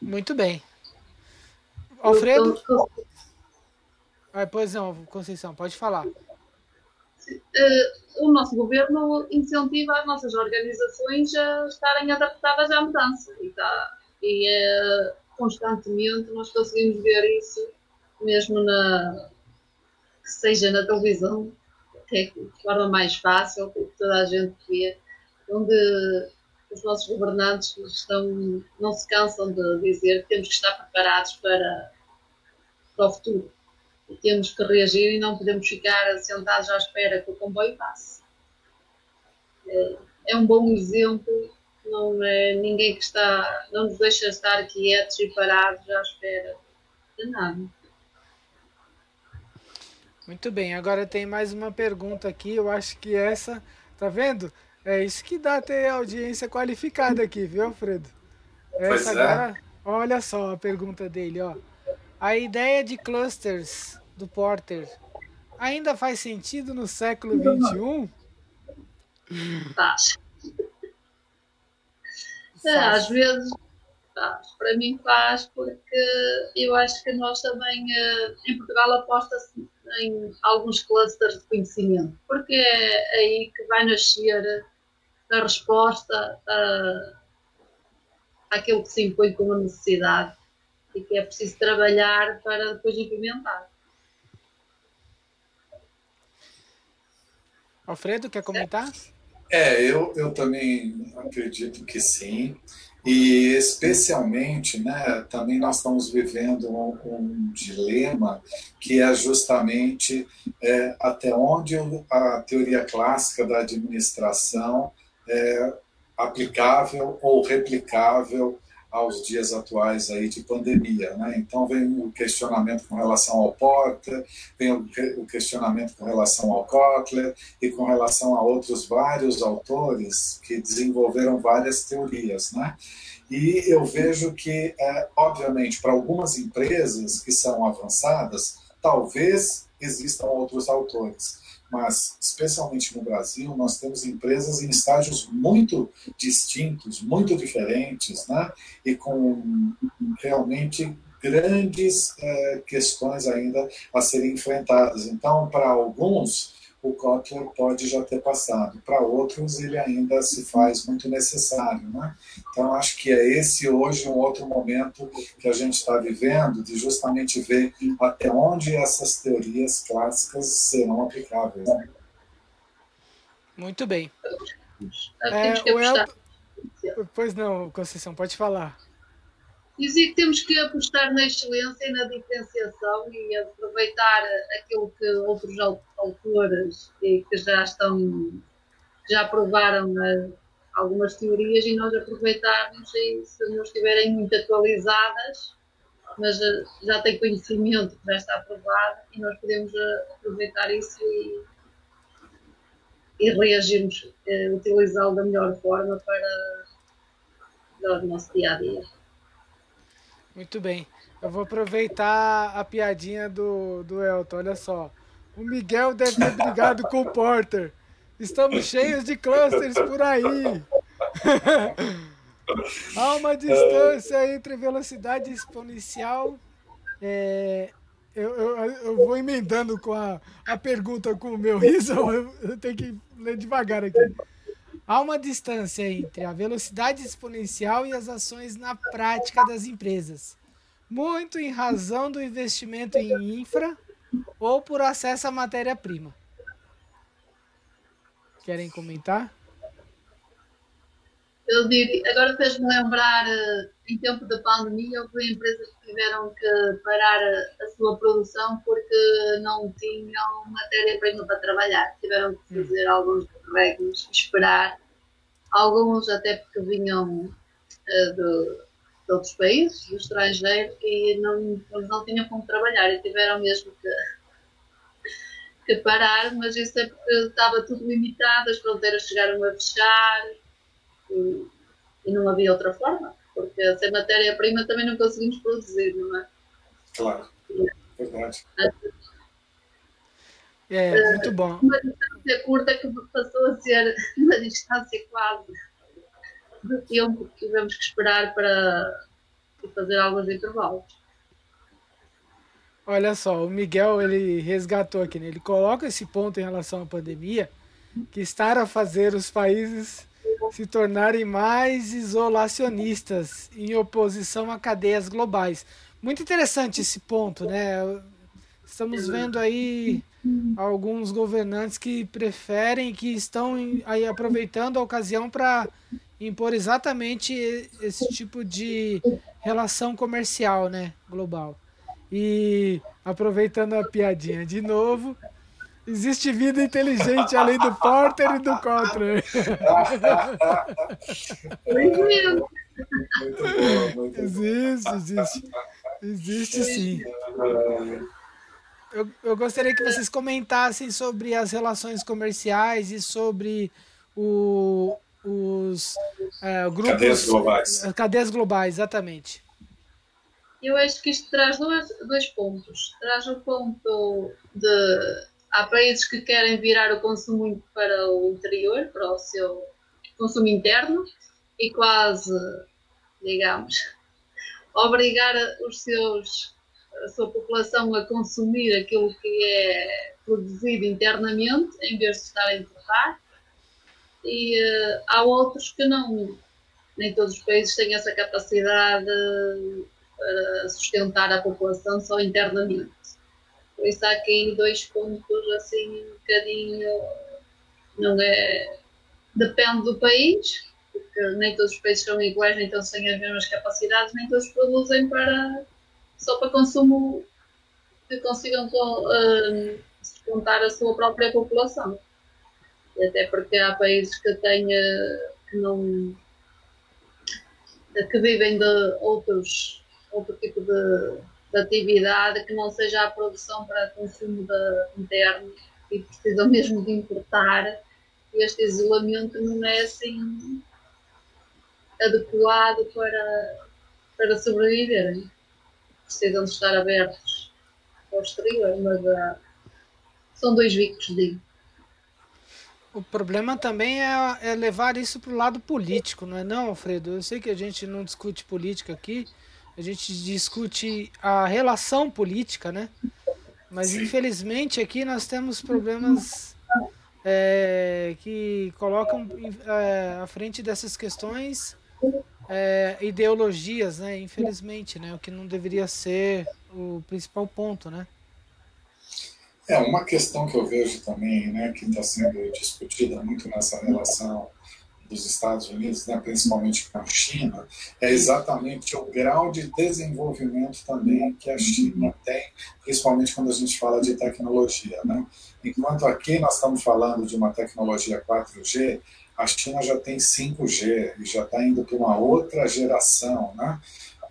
Muito bem. Alfredo? Ah, pois não, Conceição, pode falar. Uh, o nosso governo incentiva as nossas organizações a estarem adaptadas à mudança e, tá, e é, constantemente nós conseguimos ver isso mesmo na, que seja na televisão, até de forma mais fácil, que toda a gente vê, onde os nossos governantes estão, não se cansam de dizer que temos que estar preparados para, para o futuro. E temos que reagir e não podemos ficar sentados à espera que o comboio passe. É, é um bom exemplo, não é ninguém que está, não nos deixa estar quietos e parados à espera de nada. Muito bem, agora tem mais uma pergunta aqui. Eu acho que essa, tá vendo? É isso que dá ter audiência qualificada aqui, viu, Alfredo? Essa pois é. agora, olha só a pergunta dele, ó. A ideia de clusters do Porter ainda faz sentido no século XXI? Faz. É, às vezes faz. Para mim faz porque eu acho que nós também eh, em Portugal aposta-se em alguns clusters de conhecimento, porque é aí que vai nascer a resposta a, àquilo que se impõe como necessidade e que é preciso trabalhar para depois implementar. Alfredo, quer comentar? É, eu, eu também acredito que sim. E especialmente, né, também nós estamos vivendo um, um dilema que é justamente é, até onde a teoria clássica da administração é aplicável ou replicável aos dias atuais aí de pandemia, né? Então vem o questionamento com relação ao Porter, vem o questionamento com relação ao Kotler e com relação a outros vários autores que desenvolveram várias teorias, né? E eu vejo que, é, obviamente, para algumas empresas que são avançadas, talvez existam outros autores mas especialmente no Brasil, nós temos empresas em estágios muito distintos, muito diferentes, né? e com realmente grandes é, questões ainda a serem enfrentadas. Então, para alguns, o Kotler pode já ter passado. Para outros, ele ainda se faz muito necessário. Né? Então, acho que é esse hoje um outro momento que a gente está vivendo, de justamente ver até onde essas teorias clássicas serão aplicáveis. Né? Muito bem. É, o El... Pois não, Conceição, pode falar. Dizia que temos que apostar na excelência e na diferenciação e aproveitar aquilo que outros autores que já estão, já provaram né, algumas teorias e nós aproveitarmos e se não estiverem muito atualizadas, mas eh, já tem conhecimento que já está aprovado e nós podemos eh, aproveitar isso e, e reagirmos, eh, utilizá-lo da melhor forma para, para o nosso dia a dia. Muito bem. Eu vou aproveitar a piadinha do, do Elton. Olha só. O Miguel deve ter brigado com o Porter. Estamos cheios de clusters por aí. Há uma distância entre velocidade exponencial. É, eu, eu, eu, vou emendando com a, a pergunta com o meu riso. Eu, eu tenho que ler devagar aqui. Há uma distância entre a velocidade exponencial e as ações na prática das empresas, muito em razão do investimento em infra ou por acesso à matéria-prima. Querem comentar? Eu digo, agora fez-me lembrar, eh, em tempo da pandemia, houve empresas que tiveram que parar a, sua produção porque não tinham matéria-prima para trabalhar. Tiveram que hum. fazer alguns regras, esperar. Alguns até porque vinham uh, de, de, outros países, do estrangeiro, e não, não tinham como trabalhar e tiveram mesmo que, que parar, mas isso é porque estava tudo limitado, as fronteiras chegaram a fechar e, e não havia outra forma, porque sem matéria-prima também não conseguimos produzir, não é? Claro, verdade. É, muito bom. Uma distância curta que passou a ser uma distância quase do tempo que tivemos que esperar para fazer alguns intervalos. Olha só, o Miguel ele resgatou aqui, né? ele coloca esse ponto em relação à pandemia, que está a fazer os países se tornarem mais isolacionistas em oposição a cadeias globais. Muito interessante esse ponto, né? Estamos vendo aí alguns governantes que preferem, que estão aí aproveitando a ocasião para impor exatamente esse tipo de relação comercial, né, global. E aproveitando a piadinha de novo, existe vida inteligente além do Porter e do Kotler. existe, existe. Existe sim. Eu, eu gostaria que vocês comentassem sobre as relações comerciais e sobre o, os é, grupos. Cadeias globais. Cadeias globais, exatamente. Eu acho que isto traz dois, dois pontos. Traz o ponto de. Há países que querem virar o consumo para o interior, para o seu consumo interno, e quase, digamos, obrigar os seus, a sua população a consumir aquilo que é produzido internamente, em vez de estar a importar. E uh, há outros que não, nem todos os países têm essa capacidade para sustentar a população só internamente. Por isso há aqui dois pontos assim um bocadinho, não é, depende do país, porque nem todos os países são iguais, nem todos têm as mesmas capacidades, nem todos produzem para, só para consumo que consigam uh, sustentar a sua própria população. Até porque há países que têm que não que vivem de outros outro tipo de, de, atividade que não seja a produção para consumo de, interno e precisam mesmo de importar este isolamento não é assim adequado para, para sobreviverem. Precisam de estar abertos ao exterior, mas uh, são dois bicos, digo. O problema também é, é levar isso para o lado político, não é não, Alfredo? Eu sei que a gente não discute política aqui, a gente discute a relação política, né? Mas Sim. infelizmente aqui nós temos problemas é, que colocam é, à frente dessas questões é, ideologias, né? Infelizmente, né? O que não deveria ser o principal ponto, né? É uma questão que eu vejo também, né, que está sendo discutida muito nessa relação dos Estados Unidos, né, principalmente com a China, é exatamente o grau de desenvolvimento também que a China tem, principalmente quando a gente fala de tecnologia. Né? Enquanto aqui nós estamos falando de uma tecnologia 4G, a China já tem 5G e já está indo para uma outra geração, né?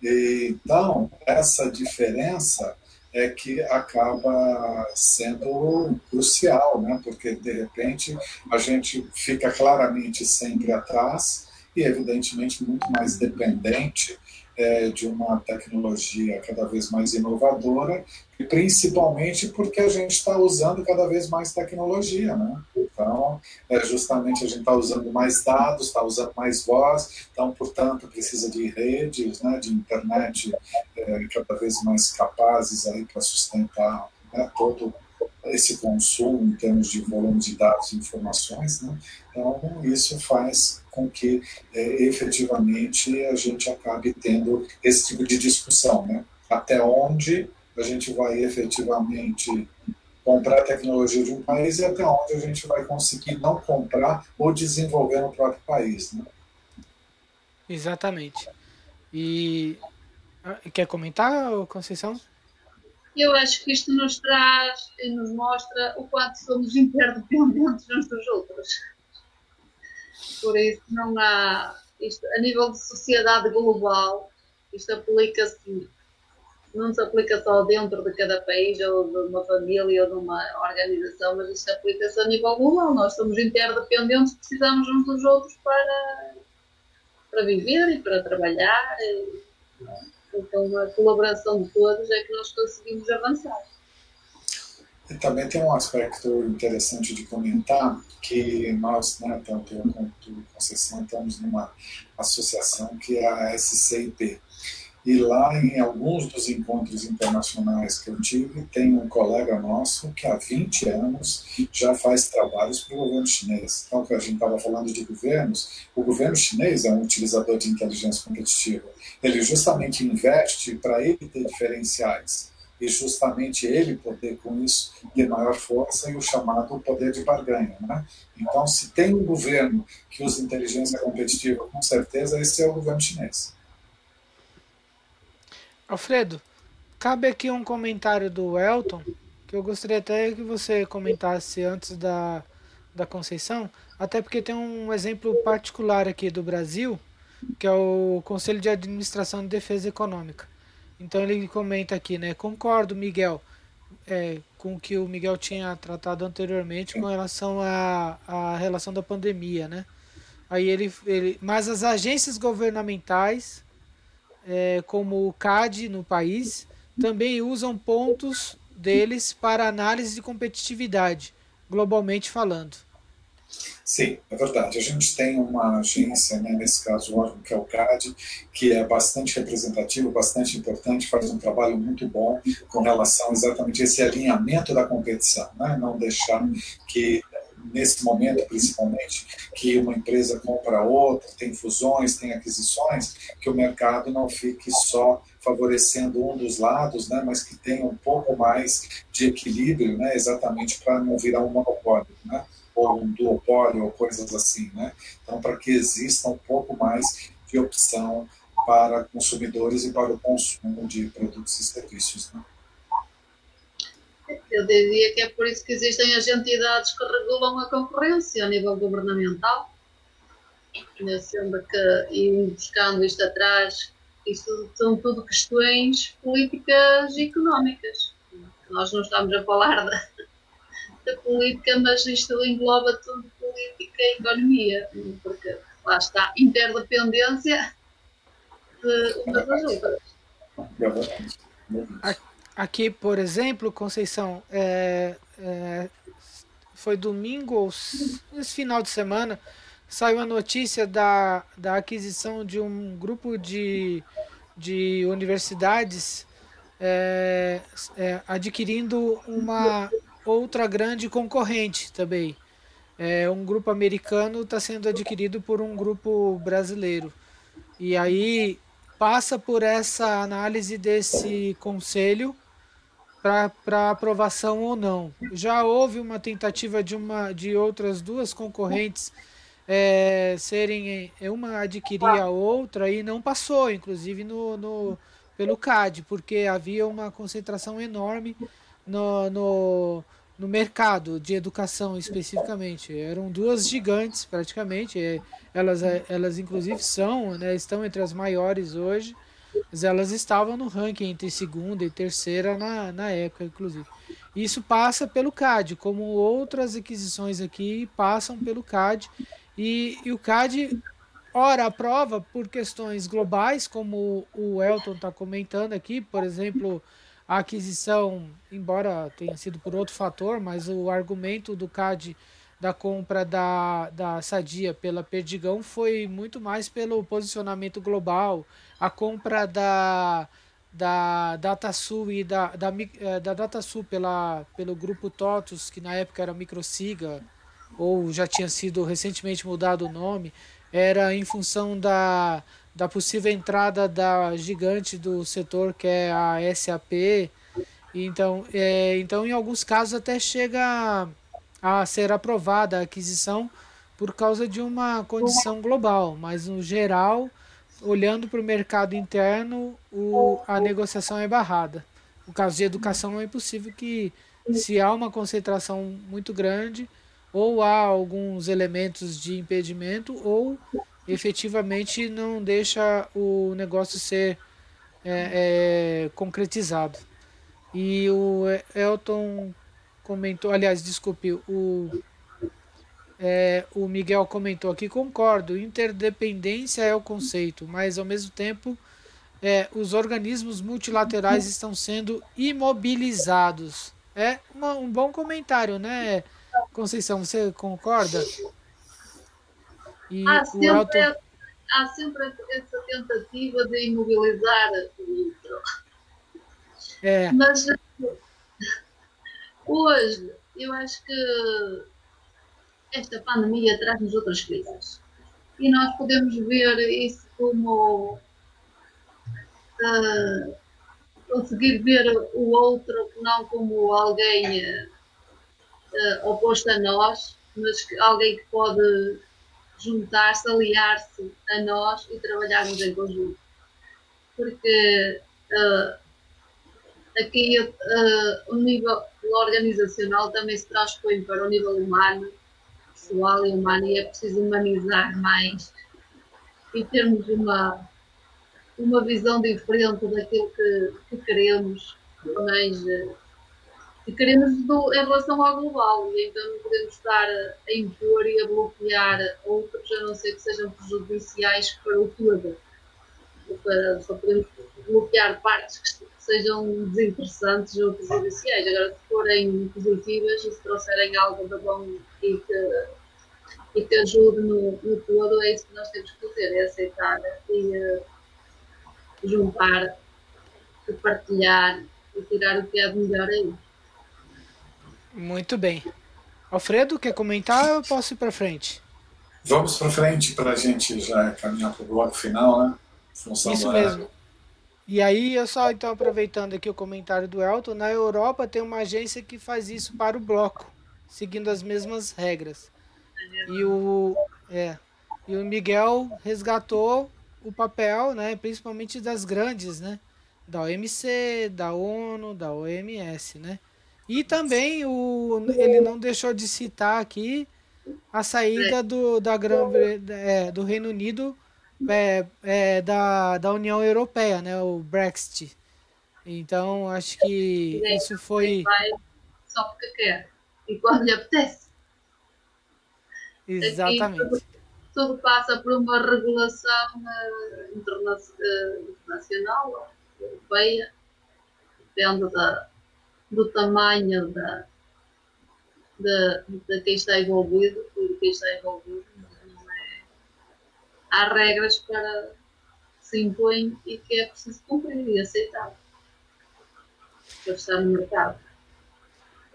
Então, essa diferença é que acaba sendo crucial, né? Porque de repente a gente fica claramente sempre atrás e evidentemente muito mais dependente é, de uma tecnologia cada vez mais inovadora, e principalmente porque a gente está usando cada vez mais tecnologia. Né? Então, é, justamente a gente está usando mais dados, está usando mais voz, então, portanto, precisa de redes, né, de internet é, cada vez mais capazes para sustentar né, todo esse consumo em termos de volume de dados e informações. Né? Então, isso faz com que é, efetivamente a gente acabe tendo esse tipo de discussão, né? Até onde a gente vai efetivamente comprar a tecnologia de um país e até onde a gente vai conseguir não comprar ou desenvolver no próprio país, né? Exatamente. E ah, quer comentar, Conceição? Eu acho que isto nos traz e nos mostra o quanto somos interdependentes uns dos outros. Por isso não há isto, a nível de sociedade global, isto aplica-se não se aplica só dentro de cada país ou de uma família ou de uma organização, mas isto aplica-se a nível global. Nós somos interdependentes, precisamos uns dos outros para, para viver e para trabalhar. E, então, a colaboração de todos é que nós conseguimos avançar. E também tem um aspecto interessante de comentar, que nós, né, tanto eu quanto Conceição, estamos numa associação que é a SCIP. E lá, em alguns dos encontros internacionais que eu tive, tem um colega nosso que há 20 anos já faz trabalhos para o governo chinês. Então, que a gente estava falando de governos, o governo chinês é um utilizador de inteligência competitiva. Ele justamente investe para ele ter diferenciais e justamente ele poder com isso ter maior força e o chamado poder de barganha. Né? Então, se tem um governo que usa inteligência competitiva, com certeza esse é o governo chinês. Alfredo, cabe aqui um comentário do Elton, que eu gostaria até que você comentasse antes da, da Conceição, até porque tem um exemplo particular aqui do Brasil, que é o Conselho de Administração de Defesa Econômica. Então ele comenta aqui, né? Concordo, Miguel, é, com o que o Miguel tinha tratado anteriormente com relação à, à relação da pandemia, né? Aí ele, ele, mas as agências governamentais, é, como o CAD no país, também usam pontos deles para análise de competitividade, globalmente falando. Sim, é verdade. A gente tem uma agência, né, nesse caso o órgão que é o CAD, que é bastante representativo, bastante importante, faz um trabalho muito bom com relação exatamente a esse alinhamento da competição, né? não deixar que nesse momento, principalmente, que uma empresa compra outra, tem fusões, tem aquisições, que o mercado não fique só favorecendo um dos lados, né, mas que tenha um pouco mais de equilíbrio, né, exatamente para não virar um monopólio. Né ou um duopólio ou coisas assim, né? Então, para que exista um pouco mais de opção para consumidores e para o consumo de produtos e serviços, né? Eu diria que é por isso que existem as entidades que regulam a concorrência a nível governamental, sendo que, e buscando isto atrás, isto são tudo questões políticas e económicas. Nós não estamos a falar da, da política, mas isto engloba tudo política e economia, porque lá está interdependência de umas das outras. Aqui, por exemplo, Conceição, é, é, foi domingo ou esse final de semana saiu a notícia da, da aquisição de um grupo de, de universidades é, é adquirindo uma outra grande concorrente também. É, um grupo americano está sendo adquirido por um grupo brasileiro. E aí passa por essa análise desse conselho para aprovação ou não. Já houve uma tentativa de uma de outras duas concorrentes é, serem é, uma adquirir a outra e não passou, inclusive no, no pelo CAD, porque havia uma concentração enorme no, no, no mercado de educação especificamente. Eram duas gigantes praticamente. Elas, elas inclusive são, né, estão entre as maiores hoje. Mas elas estavam no ranking entre segunda e terceira na, na época, inclusive. Isso passa pelo CAD, como outras aquisições aqui passam pelo CAD. E, e o CAD, ora, aprova por questões globais, como o Elton está comentando aqui, por exemplo, a aquisição, embora tenha sido por outro fator, mas o argumento do CAD da compra da, da Sadia pela Perdigão foi muito mais pelo posicionamento global, a compra da, da DataSul e da, da, eh, da DataSul pela, pelo grupo TOTUS, que na época era Microsiga, ou já tinha sido recentemente mudado o nome, era em função da, da possível entrada da gigante do setor que é a SAP. Então, é, então em alguns casos até chega a ser aprovada a aquisição por causa de uma condição global, mas no geral, olhando para o mercado interno, o, a negociação é barrada. No caso de educação é impossível que se há uma concentração muito grande, ou há alguns elementos de impedimento, ou efetivamente não deixa o negócio ser é, é, concretizado. E o Elton comentou, aliás, desculpe, o, é, o Miguel comentou aqui, concordo, interdependência é o conceito, mas ao mesmo tempo é, os organismos multilaterais estão sendo imobilizados. É uma, um bom comentário, né, Conceição? Você concorda? E há, sempre, Elton... há sempre essa tentativa de imobilizar o outro. É. Mas hoje eu acho que esta pandemia traz-nos outras crises. E nós podemos ver isso como uh, conseguir ver o outro não como alguém uh, oposto a nós, mas alguém que pode juntar-se, aliar-se a nós e trabalharmos em conjunto. Porque uh, aqui uh, o nível organizacional também se transpõe para o nível humano, pessoal e humano, e é preciso humanizar mais e termos uma, uma visão diferente daquilo que, que queremos, mas que queremos do, em relação ao global, e então não podemos estar a impor e a bloquear outros, a não ser que sejam prejudiciais para o todo. Para, só podemos bloquear partes que sejam desinteressantes ou prejudiciais. Agora, se forem positivas e se trouxerem algo de bom e que, e que ajude no, no todo, é isso que nós temos que fazer, é aceitar e uh, juntar, e partilhar e tirar o que é de melhor aí. Muito bem. Alfredo, quer comentar ou eu posso ir para frente? Vamos para frente para a gente já caminhar para o bloco final, né? Função Isso mesmo. E aí, eu só então aproveitando aqui o comentário do Elton, na Europa tem uma agência que faz isso para o bloco, seguindo as mesmas regras. E o, é, e o Miguel resgatou o papel, né, principalmente das grandes, né, da OMC, da ONU, da OMS, né. E também o, ele não deixou de citar aqui a saída do, da Gran, é, do Reino Unido é, é, da, da União Europeia, né, o Brexit. Então, acho que isso foi. Vai só porque quer e quando lhe apetece. Exatamente. Tudo, tudo, passa por uma regulação interna uh, internacional, europeia, depende da, do tamanho da, de, de quem está envolvido de quem está envolvido há regras para que se impõem e que é preciso cumprir e aceitar para estar no mercado.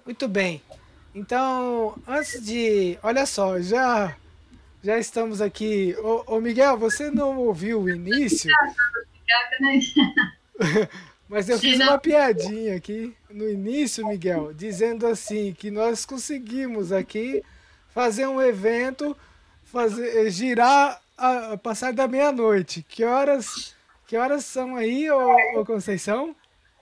Muito bem. Então, antes de. Olha só, já, já estamos aqui. Ô, ô Miguel, você não ouviu o início? Mas eu fiz uma piadinha aqui no início, Miguel, dizendo assim que nós conseguimos aqui fazer um evento, fazer girar a, passar da meia-noite. Que horas, que horas são aí, ô, ô Conceição?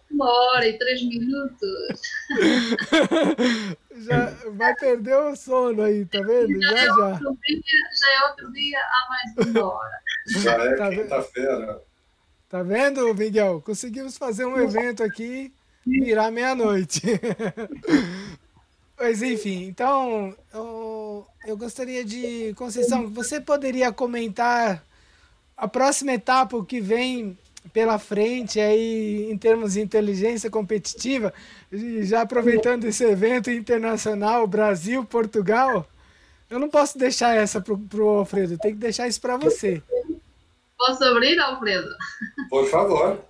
Uma hora e três minutos. já vai perder o sono aí, tá vendo? Já, já, é, outro Dia, já é outro dia há mais de uma hora. Já é tá quinta-feira. Tá vendo, Miguel? Conseguimos fazer um evento aqui virar meia-noite. Mas enfim, então eu, eu gostaria de. Conceição, você poderia comentar a próxima etapa, o que vem pela frente aí em termos de inteligência competitiva, já aproveitando esse evento internacional Brasil, Portugal? Eu não posso deixar essa pro, pro Alfredo, tem que deixar isso para você. Posso abrir, Alfredo? Por favor.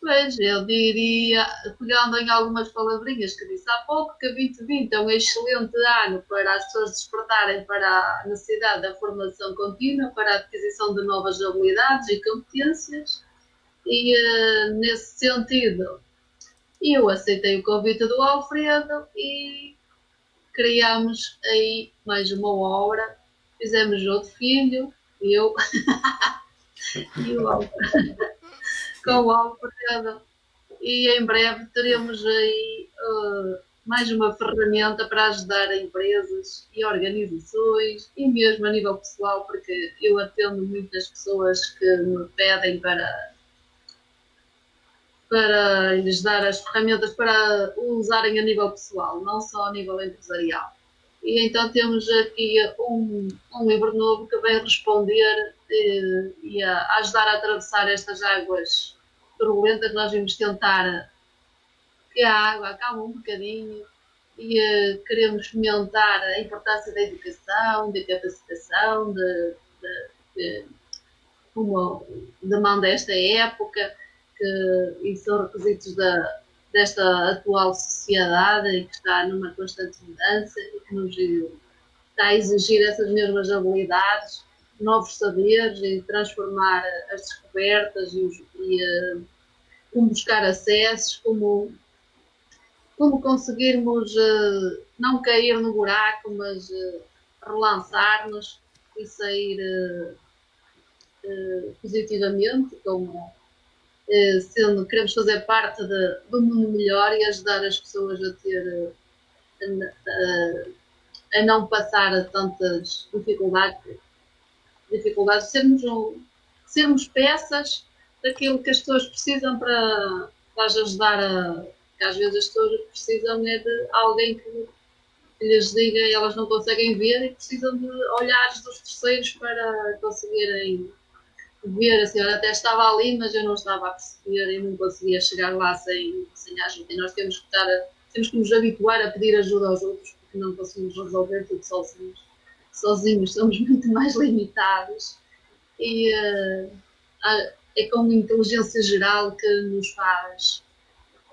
Pois, eu diria, pegando em algumas palavrinhas que disse há pouco, que 2020 é um excelente ano para as pessoas despertarem para a necessidade da formação contínua, para a aquisição de novas habilidades e competências. E, uh, nesse sentido, eu aceitei o convite do Alfredo e criámos aí mais uma obra, fizemos outro filho, eu e o Alfredo com o Alfredo. E em breve teremos aí uh, mais uma ferramenta para ajudar empresas e organizações e mesmo a nível pessoal, porque eu atendo muitas pessoas que me pedem para para lhes dar as ferramentas para usarem a nível pessoal, não só a nível empresarial. E então temos aqui um, um livro novo que vem responder e, e a ajudar a atravessar estas águas turbulentas. Nós vamos tentar que a água acalme um bocadinho e uh, queremos fomentar a importância da educação, da capacitação, de, de, de, como demanda esta época, que, e são requisitos da, desta atual sociedade que está numa constante mudança e que nos está a exigir essas mesmas habilidades, novos saberes e transformar as descobertas e, os, e, como buscar acessos, como, como conseguirmos uh, não cair no buraco, mas uh, relançar-nos e sair uh, positivamente, sendo queremos fazer parte de, do mundo melhor e ajudar as pessoas a ter a, a não passar a tantas dificuldades, dificuldades sermos, um, sermos peças daquilo que as pessoas precisam para, para as ajudar a. que às vezes as pessoas precisam é de alguém que, que lhes diga e elas não conseguem ver e precisam de olhares dos terceiros para conseguirem ver assim, olha, até estava ali, mas eu não estava a perceber e não conseguia chegar lá sem, sem ajuda. E nós temos que estar a, temos que nos habituar a pedir ajuda aos outros, porque não conseguimos resolver tudo sozinhos. Sozinhos somos muito mais limitados e uh, é com a inteligência geral que nos faz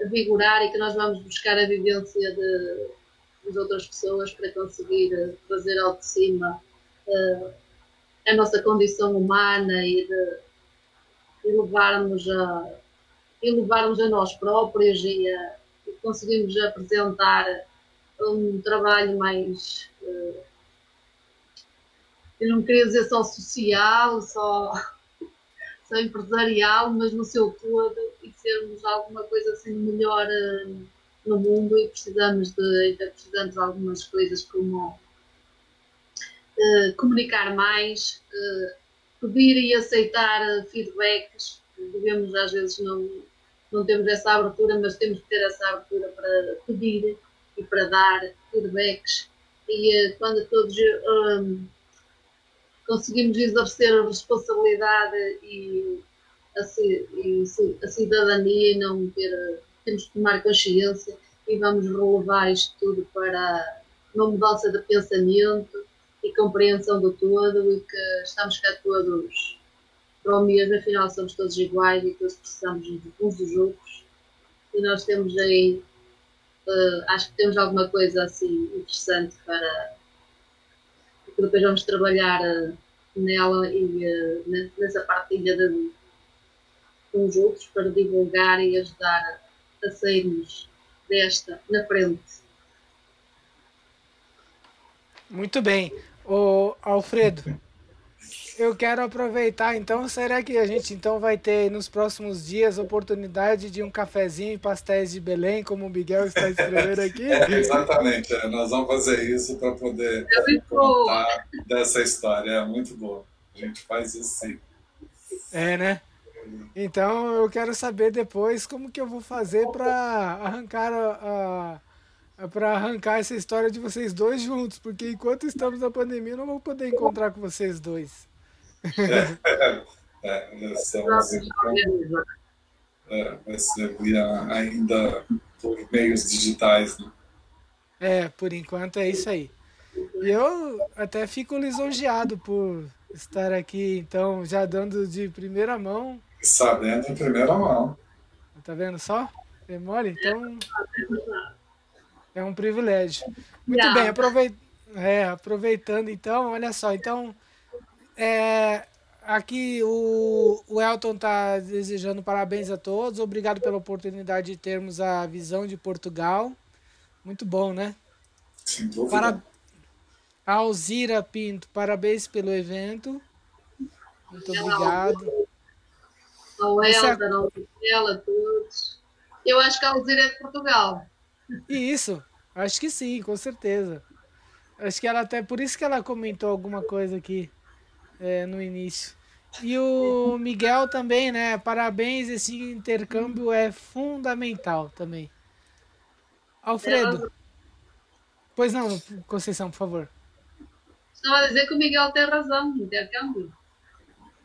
vigorar e que nós vamos buscar a vivência de, das outras pessoas para conseguir trazer ao de cima uh, a nossa condição humana e de elevarmos a, elevarmos a nós próprios e, a, e conseguirmos apresentar um trabalho mais uh, eu não queria dizer só social, só só empresarial, mas no seu todo e sermos alguma coisa assim melhor uh, no mundo e precisamos de, ainda precisamos de algumas coisas como uh, comunicar mais, uh, pedir e aceitar feedbacks, devemos às vezes não, não temos essa abertura, mas temos que ter essa abertura para pedir e para dar feedbacks. E quando todos conseguimos exercer a responsabilidade e a, e a cidadania e não ter, temos que tomar consciência e vamos relevar isto tudo para uma mudança de pensamento e compreensão do todo e que estamos cá todos para o mesmo, afinal somos todos iguais e todos precisamos uns dos outros e nós temos aí uh, acho que temos alguma coisa assim interessante para que depois vamos trabalhar uh, nela e uh, nessa partilha de, com os outros para divulgar e ajudar a sairmos desta na frente. Muito bem. O Alfredo, eu quero aproveitar, então, será que a gente então vai ter nos próximos dias oportunidade de um cafezinho e pastéis de Belém, como o Miguel está escrevendo aqui? É, exatamente, é, nós vamos fazer isso para poder é contar dessa história, é muito bom. A gente faz isso sim. É, né? Então eu quero saber depois como que eu vou fazer para arrancar a, a para arrancar essa história de vocês dois juntos, porque enquanto estamos na pandemia eu não vou poder encontrar com vocês dois. É, é, estamos é, vai ser via, ainda por meios digitais. Né? É, por enquanto é isso aí. E eu até fico lisonjeado por estar aqui, então, já dando de primeira mão. Sabendo em primeira mão. Tá vendo só? É mole? Então. É um privilégio. Muito bem, aproveit... é, aproveitando então, olha só, então é, aqui o, o Elton está desejando parabéns a todos. Obrigado pela oportunidade de termos a visão de Portugal. Muito bom, né? Sem dúvida. Para... A Alzira Pinto, parabéns pelo evento. Muito obrigado. Ao Helder, ao Miguel, todos. Eu acho que a Alzira é de Portugal. Isso, acho que sim, com certeza. Acho que ela até por isso que ela comentou alguma coisa aqui é, no início. E o Miguel também, né? Parabéns, esse intercâmbio é fundamental também. Alfredo. Pois não, Conceição, por favor. Estava a dizer que o Miguel tem razão, intercâmbio.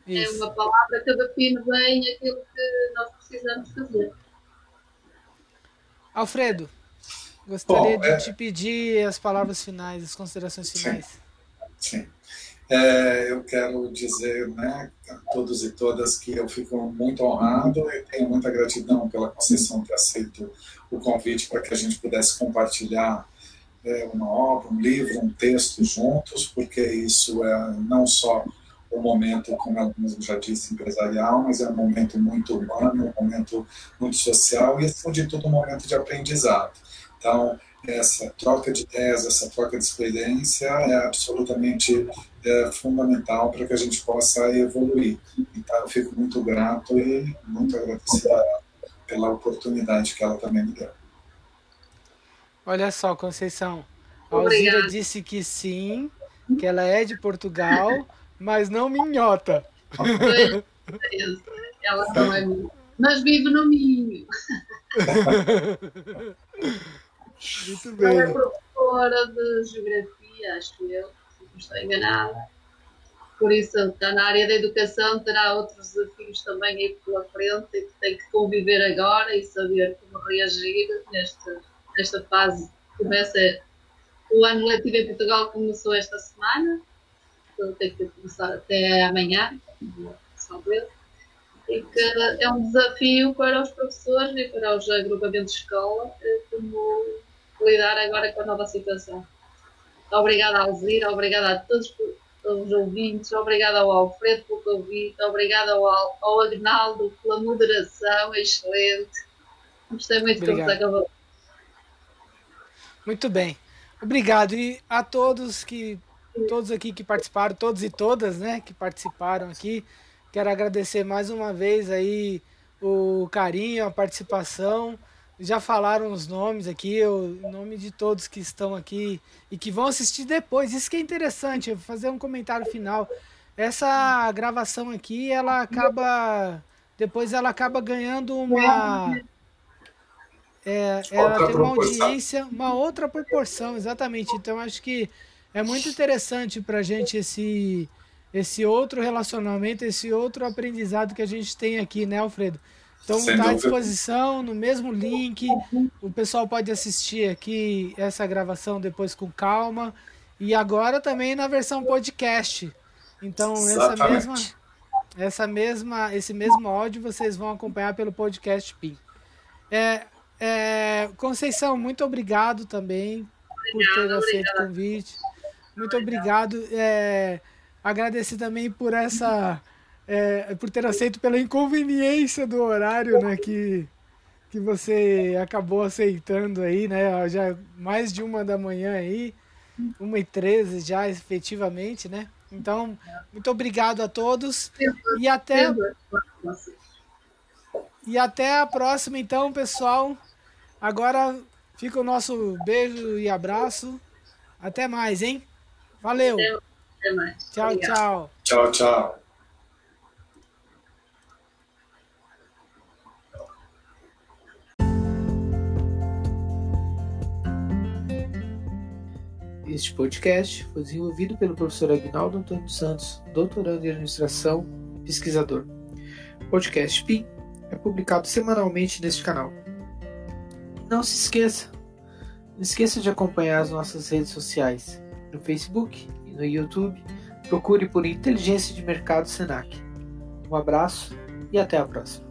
É Isso. É uma palavra que define bem aquilo que nós precisamos fazer. Alfredo, gostaria Bom, de é... te pedir as palavras finais, as considerações finais. Sim. Sim. É, eu quero dizer né, a todos e todas que eu fico muito honrado e tenho muita gratidão pela Conceição ter aceito o convite para que a gente pudesse compartilhar é, uma obra, um livro, um texto juntos, porque isso é não só um momento, como ela mesmo já disse, empresarial, mas é um momento muito humano, um momento muito social e, acima de tudo, um momento de aprendizado. Então, essa troca de ideias, essa troca de experiência é absolutamente é, fundamental para que a gente possa evoluir. Então, eu fico muito grato e muito agradecido pela oportunidade que ela também me deu. Olha só, Conceição, a Alzira disse que sim, que ela é de Portugal, mas não minhota. ela não é minha. Mas vive no Minho. Muito bem. Ela é professora de geografia, acho eu, se não estou enganada. Por isso, está na área da educação, terá outros desafios também aí pela frente e que tem que conviver agora e saber como reagir nesta, nesta fase. Começa o ano letivo em Portugal começou esta semana, então tem que começar até amanhã, talvez. E que é um desafio para os professores e para os agrupamentos de escola eh, como lidar agora com a nova situação. Obrigada, Alzira, obrigada a todos os ouvintes, obrigada ao Alfredo pelo convite, obrigada ao, ao Agnaldo pela moderação, excelente. Gostei muito de conversar com Muito bem. Obrigado. E a todos que todos aqui que participaram, todos e todas, né, que participaram aqui. Quero agradecer mais uma vez aí o carinho, a participação. Já falaram os nomes aqui, o nome de todos que estão aqui e que vão assistir depois. Isso que é interessante, eu vou fazer um comentário final. Essa gravação aqui, ela acaba depois ela acaba ganhando uma é, ela tem uma audiência, uma outra proporção, exatamente. Então acho que é muito interessante para a gente esse, esse outro relacionamento, esse outro aprendizado que a gente tem aqui, né, Alfredo? Então está à disposição no mesmo link. O pessoal pode assistir aqui essa gravação depois com calma. E agora também na versão podcast. Então essa mesma, essa mesma, esse mesmo áudio vocês vão acompanhar pelo podcast PIN. É, é, Conceição, muito obrigado também por ter aceito o convite. Muito obrigado. É, agradecer também por essa. É, por ter aceito pela inconveniência do horário, né? Que, que você acabou aceitando aí, né? Já mais de uma da manhã aí, uma e treze já efetivamente, né? Então, muito obrigado a todos e até e até a próxima, então, pessoal. Agora fica o nosso beijo e abraço. Até mais, hein? Valeu. Até mais. Tchau, tchau. Tchau, tchau. Este podcast foi desenvolvido pelo professor Agnaldo Antônio Santos, doutorando em administração, pesquisador. O podcast PIN é publicado semanalmente neste canal. Não se esqueça, não esqueça de acompanhar as nossas redes sociais no Facebook e no YouTube. Procure por Inteligência de Mercado Senac. Um abraço e até a próxima.